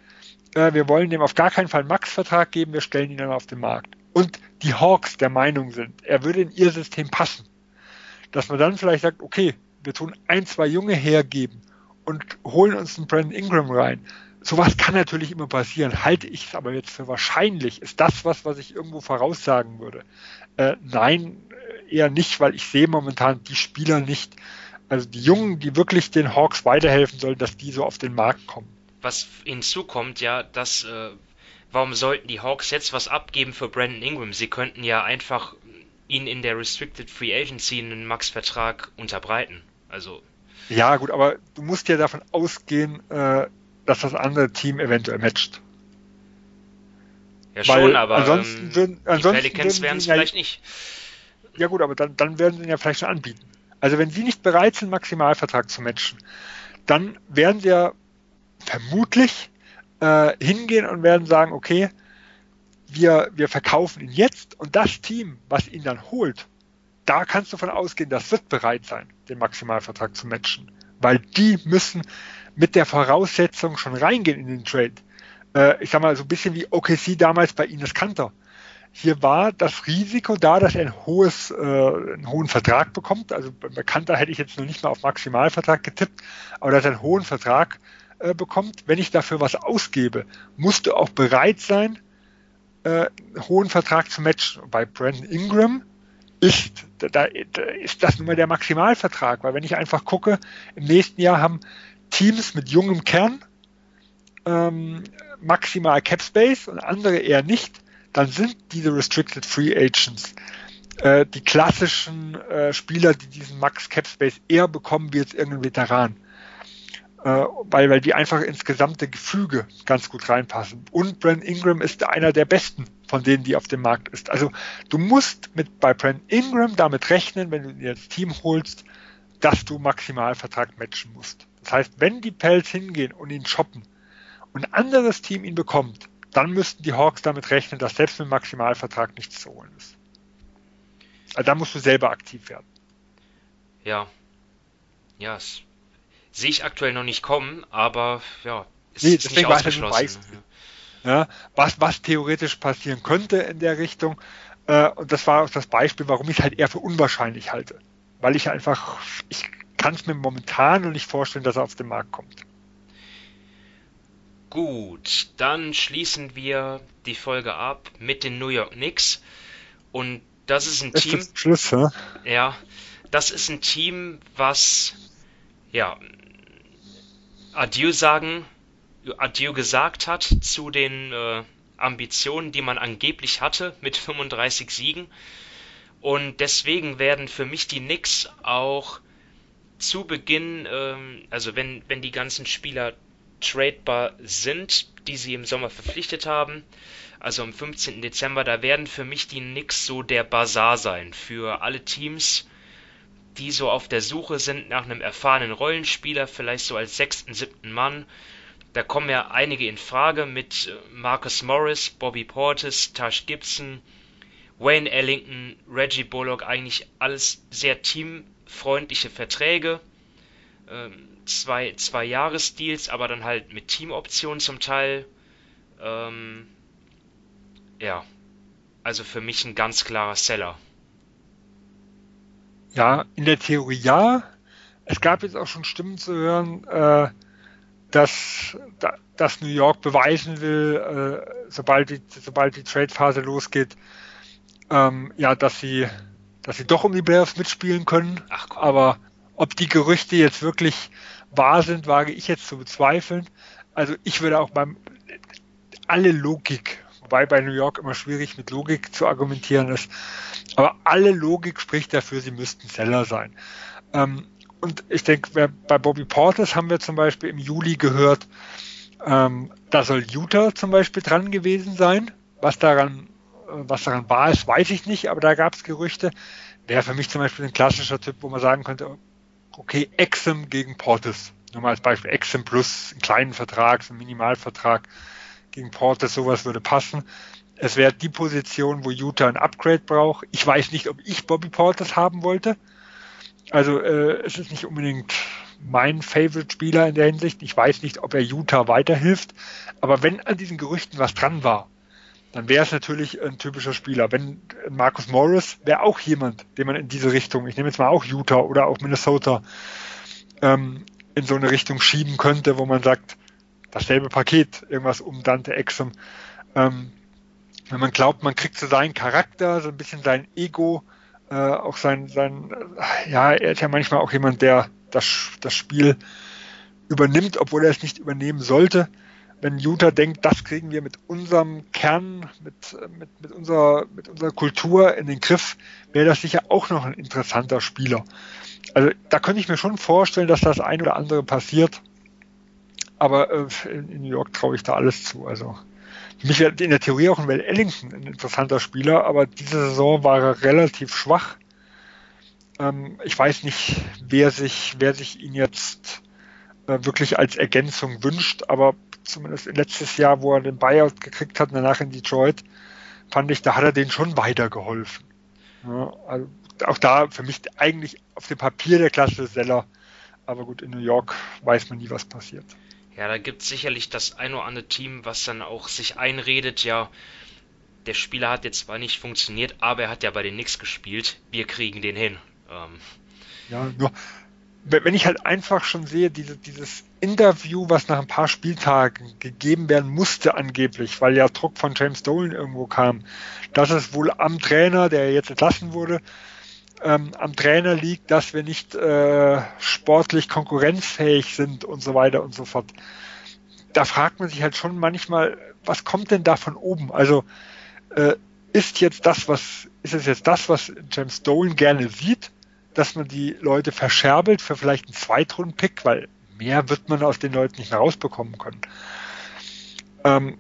äh, wir wollen dem auf gar keinen Fall einen Max-Vertrag geben, wir stellen ihn dann auf den Markt. Und die Hawks der Meinung sind, er würde in ihr System passen. Dass man dann vielleicht sagt, okay, wir tun ein, zwei Junge hergeben und holen uns einen Brandon Ingram rein sowas kann natürlich immer passieren. Halte ich es aber jetzt für wahrscheinlich? Ist das was, was ich irgendwo voraussagen würde? Äh, nein, äh, eher nicht, weil ich sehe momentan die Spieler nicht, also die Jungen, die wirklich den Hawks weiterhelfen sollen, dass die so auf den Markt kommen. Was hinzukommt, ja, dass, äh, warum sollten die Hawks jetzt was abgeben für Brandon Ingram? Sie könnten ja einfach ihn in der Restricted Free Agency einen Max-Vertrag unterbreiten. Also. Ja, gut, aber du musst ja davon ausgehen, äh, dass das andere Team eventuell matcht. Ja, Weil schon, aber ansonsten ähm, würden, ansonsten die Pelicans wären es ja, vielleicht nicht. Ja gut, aber dann, dann werden sie ihn ja vielleicht schon anbieten. Also wenn sie nicht bereit sind, Maximalvertrag zu matchen, dann werden sie ja vermutlich äh, hingehen und werden sagen, okay, wir, wir verkaufen ihn jetzt und das Team, was ihn dann holt, da kannst du von ausgehen, das wird bereit sein, den Maximalvertrag zu matchen. Weil die müssen, mit der Voraussetzung schon reingehen in den Trade. Äh, ich sag mal, so ein bisschen wie OKC damals bei Ines Kanter. Hier war das Risiko da, dass er ein hohes, äh, einen hohen Vertrag bekommt. Also bei Kanter hätte ich jetzt noch nicht mal auf Maximalvertrag getippt, aber dass er einen hohen Vertrag äh, bekommt. Wenn ich dafür was ausgebe, musst du auch bereit sein, äh, hohen Vertrag zu matchen. Bei Brandon Ingram ist, da, da ist das nun mal der Maximalvertrag, weil wenn ich einfach gucke, im nächsten Jahr haben Teams mit jungem Kern ähm, maximal Cap Space und andere eher nicht, dann sind diese Restricted Free Agents äh, die klassischen äh, Spieler, die diesen Max Cap Space eher bekommen wie jetzt irgendein Veteran. Äh, weil, weil die einfach ins gesamte Gefüge ganz gut reinpassen. Und Brent Ingram ist einer der besten von denen, die auf dem Markt ist. Also du musst mit bei Brent Ingram damit rechnen, wenn du dir das Team holst, dass du Maximalvertrag matchen musst. Das heißt, wenn die Pelz hingehen und ihn shoppen und ein anderes Team ihn bekommt, dann müssten die Hawks damit rechnen, dass selbst mit Maximalvertrag nichts zu holen ist. Also da musst du selber aktiv werden. Ja. Ja, es sehe ich aktuell noch nicht kommen, aber ja, es nee, ist nicht ausgeschlossen. Ja, was, was theoretisch passieren könnte in der Richtung. Äh, und das war auch das Beispiel, warum ich es halt eher für unwahrscheinlich halte. Weil ich einfach, ich kann es mir momentan noch nicht vorstellen, dass er auf den Markt kommt. Gut, dann schließen wir die Folge ab mit den New York Knicks. Und das ist ein ist Team. Schluss, ja? ja, das ist ein Team, was ja Adieu sagen, Adieu gesagt hat zu den äh, Ambitionen, die man angeblich hatte mit 35 Siegen. Und deswegen werden für mich die Knicks auch zu Beginn, ähm, also wenn, wenn die ganzen Spieler tradebar sind, die sie im Sommer verpflichtet haben, also am 15. Dezember, da werden für mich die Knicks so der Bazar sein für alle Teams, die so auf der Suche sind nach einem erfahrenen Rollenspieler, vielleicht so als sechsten, siebten Mann. Da kommen ja einige in Frage mit äh, Marcus Morris, Bobby Portis, Tash Gibson, Wayne Ellington, Reggie Bullock, eigentlich alles sehr teamfreundliche Verträge. Ähm, zwei, zwei Jahresdeals, aber dann halt mit Teamoptionen zum Teil. Ähm, ja, also für mich ein ganz klarer Seller. Ja, in der Theorie ja. Es gab jetzt auch schon Stimmen zu hören, äh, dass, dass New York beweisen will, äh, sobald die, sobald die Trade-Phase losgeht, ähm, ja, dass sie, dass sie doch um die Playoffs mitspielen können. Ach, Aber ob die Gerüchte jetzt wirklich wahr sind, wage ich jetzt zu bezweifeln. Also ich würde auch beim alle Logik, wobei bei New York immer schwierig mit Logik zu argumentieren ist, aber alle Logik spricht dafür, sie müssten Seller sein. Ähm, und ich denke, bei Bobby Portis haben wir zum Beispiel im Juli gehört, ähm, da soll Utah zum Beispiel dran gewesen sein. Was daran, äh, was daran war, ist, weiß ich nicht, aber da gab es Gerüchte. Wäre für mich zum Beispiel ein klassischer Typ, wo man sagen könnte, okay, Exim gegen Portis. Nur mal als Beispiel, Exim plus einen kleinen Vertrag, einen Minimalvertrag gegen Portis, sowas würde passen. Es wäre die Position, wo Utah ein Upgrade braucht. Ich weiß nicht, ob ich Bobby Portis haben wollte. Also äh, es ist nicht unbedingt mein Favorite-Spieler in der Hinsicht. Ich weiß nicht, ob er Utah weiterhilft. Aber wenn an diesen Gerüchten was dran war, dann wäre es natürlich ein typischer Spieler. Wenn Marcus Morris wäre auch jemand, den man in diese Richtung, ich nehme jetzt mal auch Utah oder auch Minnesota, ähm, in so eine Richtung schieben könnte, wo man sagt, dasselbe Paket, irgendwas um Dante Exum. Ähm, wenn man glaubt, man kriegt so seinen Charakter, so ein bisschen sein Ego, äh, auch sein, sein, ja, er ist ja manchmal auch jemand, der das, das Spiel übernimmt, obwohl er es nicht übernehmen sollte wenn Utah denkt, das kriegen wir mit unserem Kern, mit, mit, mit, unserer, mit unserer Kultur in den Griff, wäre das sicher auch noch ein interessanter Spieler. Also da könnte ich mir schon vorstellen, dass das ein oder andere passiert. Aber äh, in New York traue ich da alles zu. Also mich in der Theorie auch ein Will Ellington ein interessanter Spieler, aber diese Saison war er relativ schwach. Ähm, ich weiß nicht, wer sich, wer sich ihn jetzt äh, wirklich als Ergänzung wünscht, aber zumindest letztes Jahr, wo er den Buyout gekriegt hat, danach in Detroit, fand ich, da hat er denen schon weitergeholfen. Ja, also auch da für mich eigentlich auf dem Papier der Klasse Seller, aber gut, in New York weiß man nie, was passiert. Ja, da gibt es sicherlich das ein oder andere Team, was dann auch sich einredet, ja, der Spieler hat jetzt zwar nicht funktioniert, aber er hat ja bei den Knicks gespielt, wir kriegen den hin. Ähm. Ja, nur wenn ich halt einfach schon sehe, diese, dieses Interview, was nach ein paar Spieltagen gegeben werden musste angeblich, weil ja Druck von James Dolan irgendwo kam, dass es wohl am Trainer, der jetzt entlassen wurde, ähm, am Trainer liegt, dass wir nicht äh, sportlich konkurrenzfähig sind und so weiter und so fort. Da fragt man sich halt schon manchmal, was kommt denn da von oben? Also äh, ist jetzt das, was, ist es jetzt das, was James Dolan gerne sieht, dass man die Leute verscherbelt für vielleicht einen Zweitrunden-Pick, weil mehr wird man aus den Leuten nicht mehr rausbekommen können. Ähm,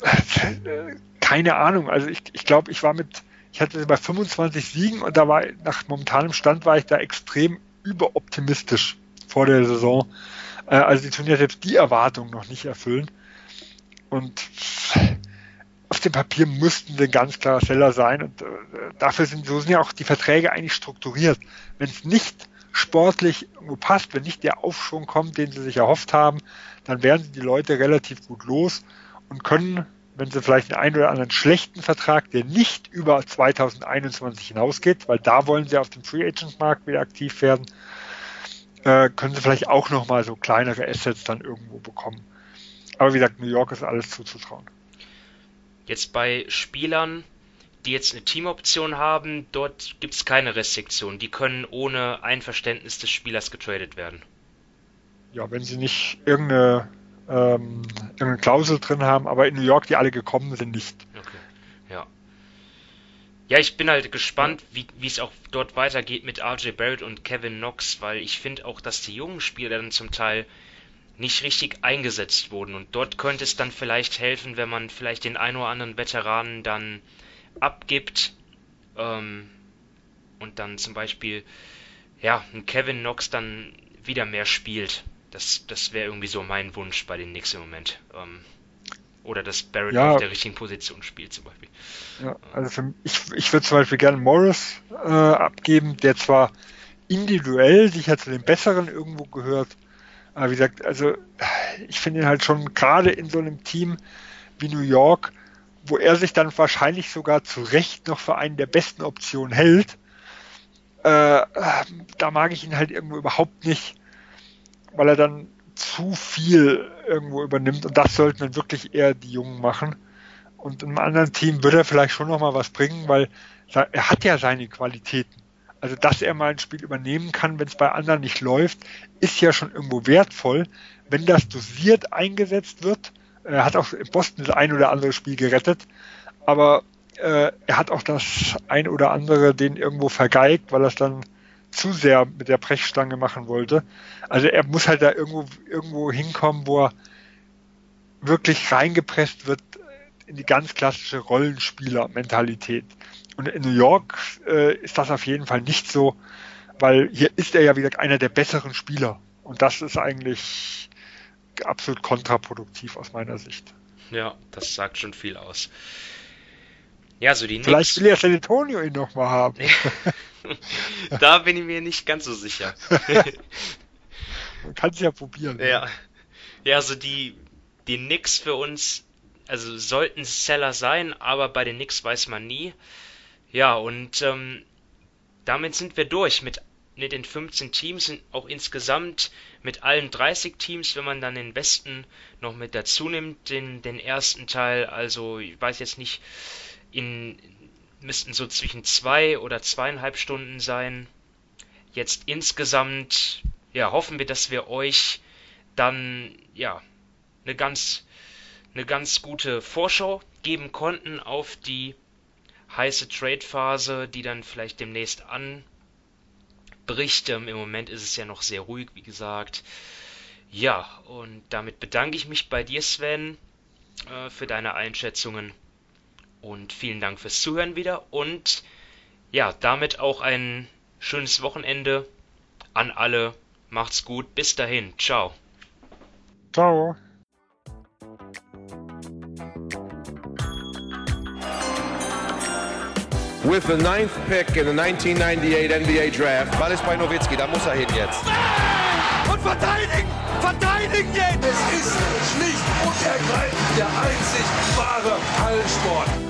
*laughs* keine Ahnung. Also ich, ich glaube, ich war mit, ich hatte bei 25 Siegen und da war nach momentanem Stand war ich da extrem überoptimistisch vor der Saison. Äh, also die ja selbst die Erwartungen noch nicht erfüllen. Und auf dem Papier müssten sie ein ganz klarer Seller sein. Und äh, dafür sind, so sind ja auch die Verträge eigentlich strukturiert. Wenn es nicht sportlich irgendwo passt, wenn nicht der Aufschwung kommt, den sie sich erhofft haben, dann werden sie die Leute relativ gut los und können, wenn sie vielleicht einen oder anderen schlechten Vertrag, der nicht über 2021 hinausgeht, weil da wollen sie auf dem Free Agent Markt wieder aktiv werden, äh, können sie vielleicht auch nochmal so kleinere Assets dann irgendwo bekommen. Aber wie gesagt, New York ist alles zuzutrauen. Jetzt bei Spielern, die jetzt eine Teamoption haben, dort gibt es keine Restriktion. Die können ohne Einverständnis des Spielers getradet werden. Ja, wenn sie nicht irgendeine, ähm, irgendeine Klausel drin haben, aber in New York, die alle gekommen sind, nicht. Okay, ja. Ja, ich bin halt gespannt, wie es auch dort weitergeht mit RJ Barrett und Kevin Knox, weil ich finde auch, dass die jungen Spieler dann zum Teil nicht richtig eingesetzt wurden. Und dort könnte es dann vielleicht helfen, wenn man vielleicht den ein oder anderen Veteranen dann abgibt ähm, und dann zum Beispiel ja, ein Kevin Knox dann wieder mehr spielt. Das, das wäre irgendwie so mein Wunsch bei den Knicks im Moment. Ähm, oder dass Barrett ja. auf der richtigen Position spielt zum Beispiel. Ja, also für, ich, ich würde zum Beispiel gerne Morris äh, abgeben, der zwar individuell sicher zu den Besseren irgendwo gehört, aber wie gesagt, also ich finde ihn halt schon gerade in so einem Team wie New York, wo er sich dann wahrscheinlich sogar zu Recht noch für einen der besten Optionen hält, äh, da mag ich ihn halt irgendwo überhaupt nicht, weil er dann zu viel irgendwo übernimmt und das sollten dann wirklich eher die Jungen machen. Und einem anderen Team würde er vielleicht schon noch mal was bringen, weil er hat ja seine Qualitäten. Also, dass er mal ein Spiel übernehmen kann, wenn es bei anderen nicht läuft, ist ja schon irgendwo wertvoll. Wenn das dosiert eingesetzt wird, er hat auch in Boston das ein oder andere Spiel gerettet, aber äh, er hat auch das ein oder andere den irgendwo vergeigt, weil er es dann zu sehr mit der Brechstange machen wollte. Also er muss halt da irgendwo, irgendwo hinkommen, wo er wirklich reingepresst wird in die ganz klassische Rollenspieler-Mentalität. Und in New York äh, ist das auf jeden Fall nicht so, weil hier ist er ja wieder einer der besseren Spieler. Und das ist eigentlich absolut kontraproduktiv aus meiner Sicht. Ja, das sagt schon viel aus. Ja, so die Vielleicht Knicks. will ja San Antonio ihn nochmal haben. *laughs* da bin ich mir nicht ganz so sicher. *laughs* Man kann es ja probieren. Ja. Ja, also die, die Knicks für uns, also sollten Seller sein, aber bei den Knicks weiß man nie. Ja, und ähm, damit sind wir durch mit, mit den 15 Teams und auch insgesamt mit allen 30 Teams, wenn man dann den Westen noch mit dazu nimmt, den, den ersten Teil. Also ich weiß jetzt nicht, in müssten so zwischen zwei oder zweieinhalb Stunden sein. Jetzt insgesamt, ja, hoffen wir, dass wir euch dann, ja, eine ganz, eine ganz gute Vorschau geben konnten auf die heiße Trade-Phase, die dann vielleicht demnächst anbricht. Ähm, Im Moment ist es ja noch sehr ruhig, wie gesagt. Ja, und damit bedanke ich mich bei dir, Sven, äh, für deine Einschätzungen. Und vielen Dank fürs Zuhören wieder. Und ja, damit auch ein schönes Wochenende an alle. Macht's gut. Bis dahin. Ciao. Ciao. with the ninth pick in the 1998 NBA Draft. Ball ist bei Nowitzki, da muss er hin jetzt. Und verteidigen! Verteidigen jetzt! Es ist schlicht und ergreifend der einzig wahre Hallensport.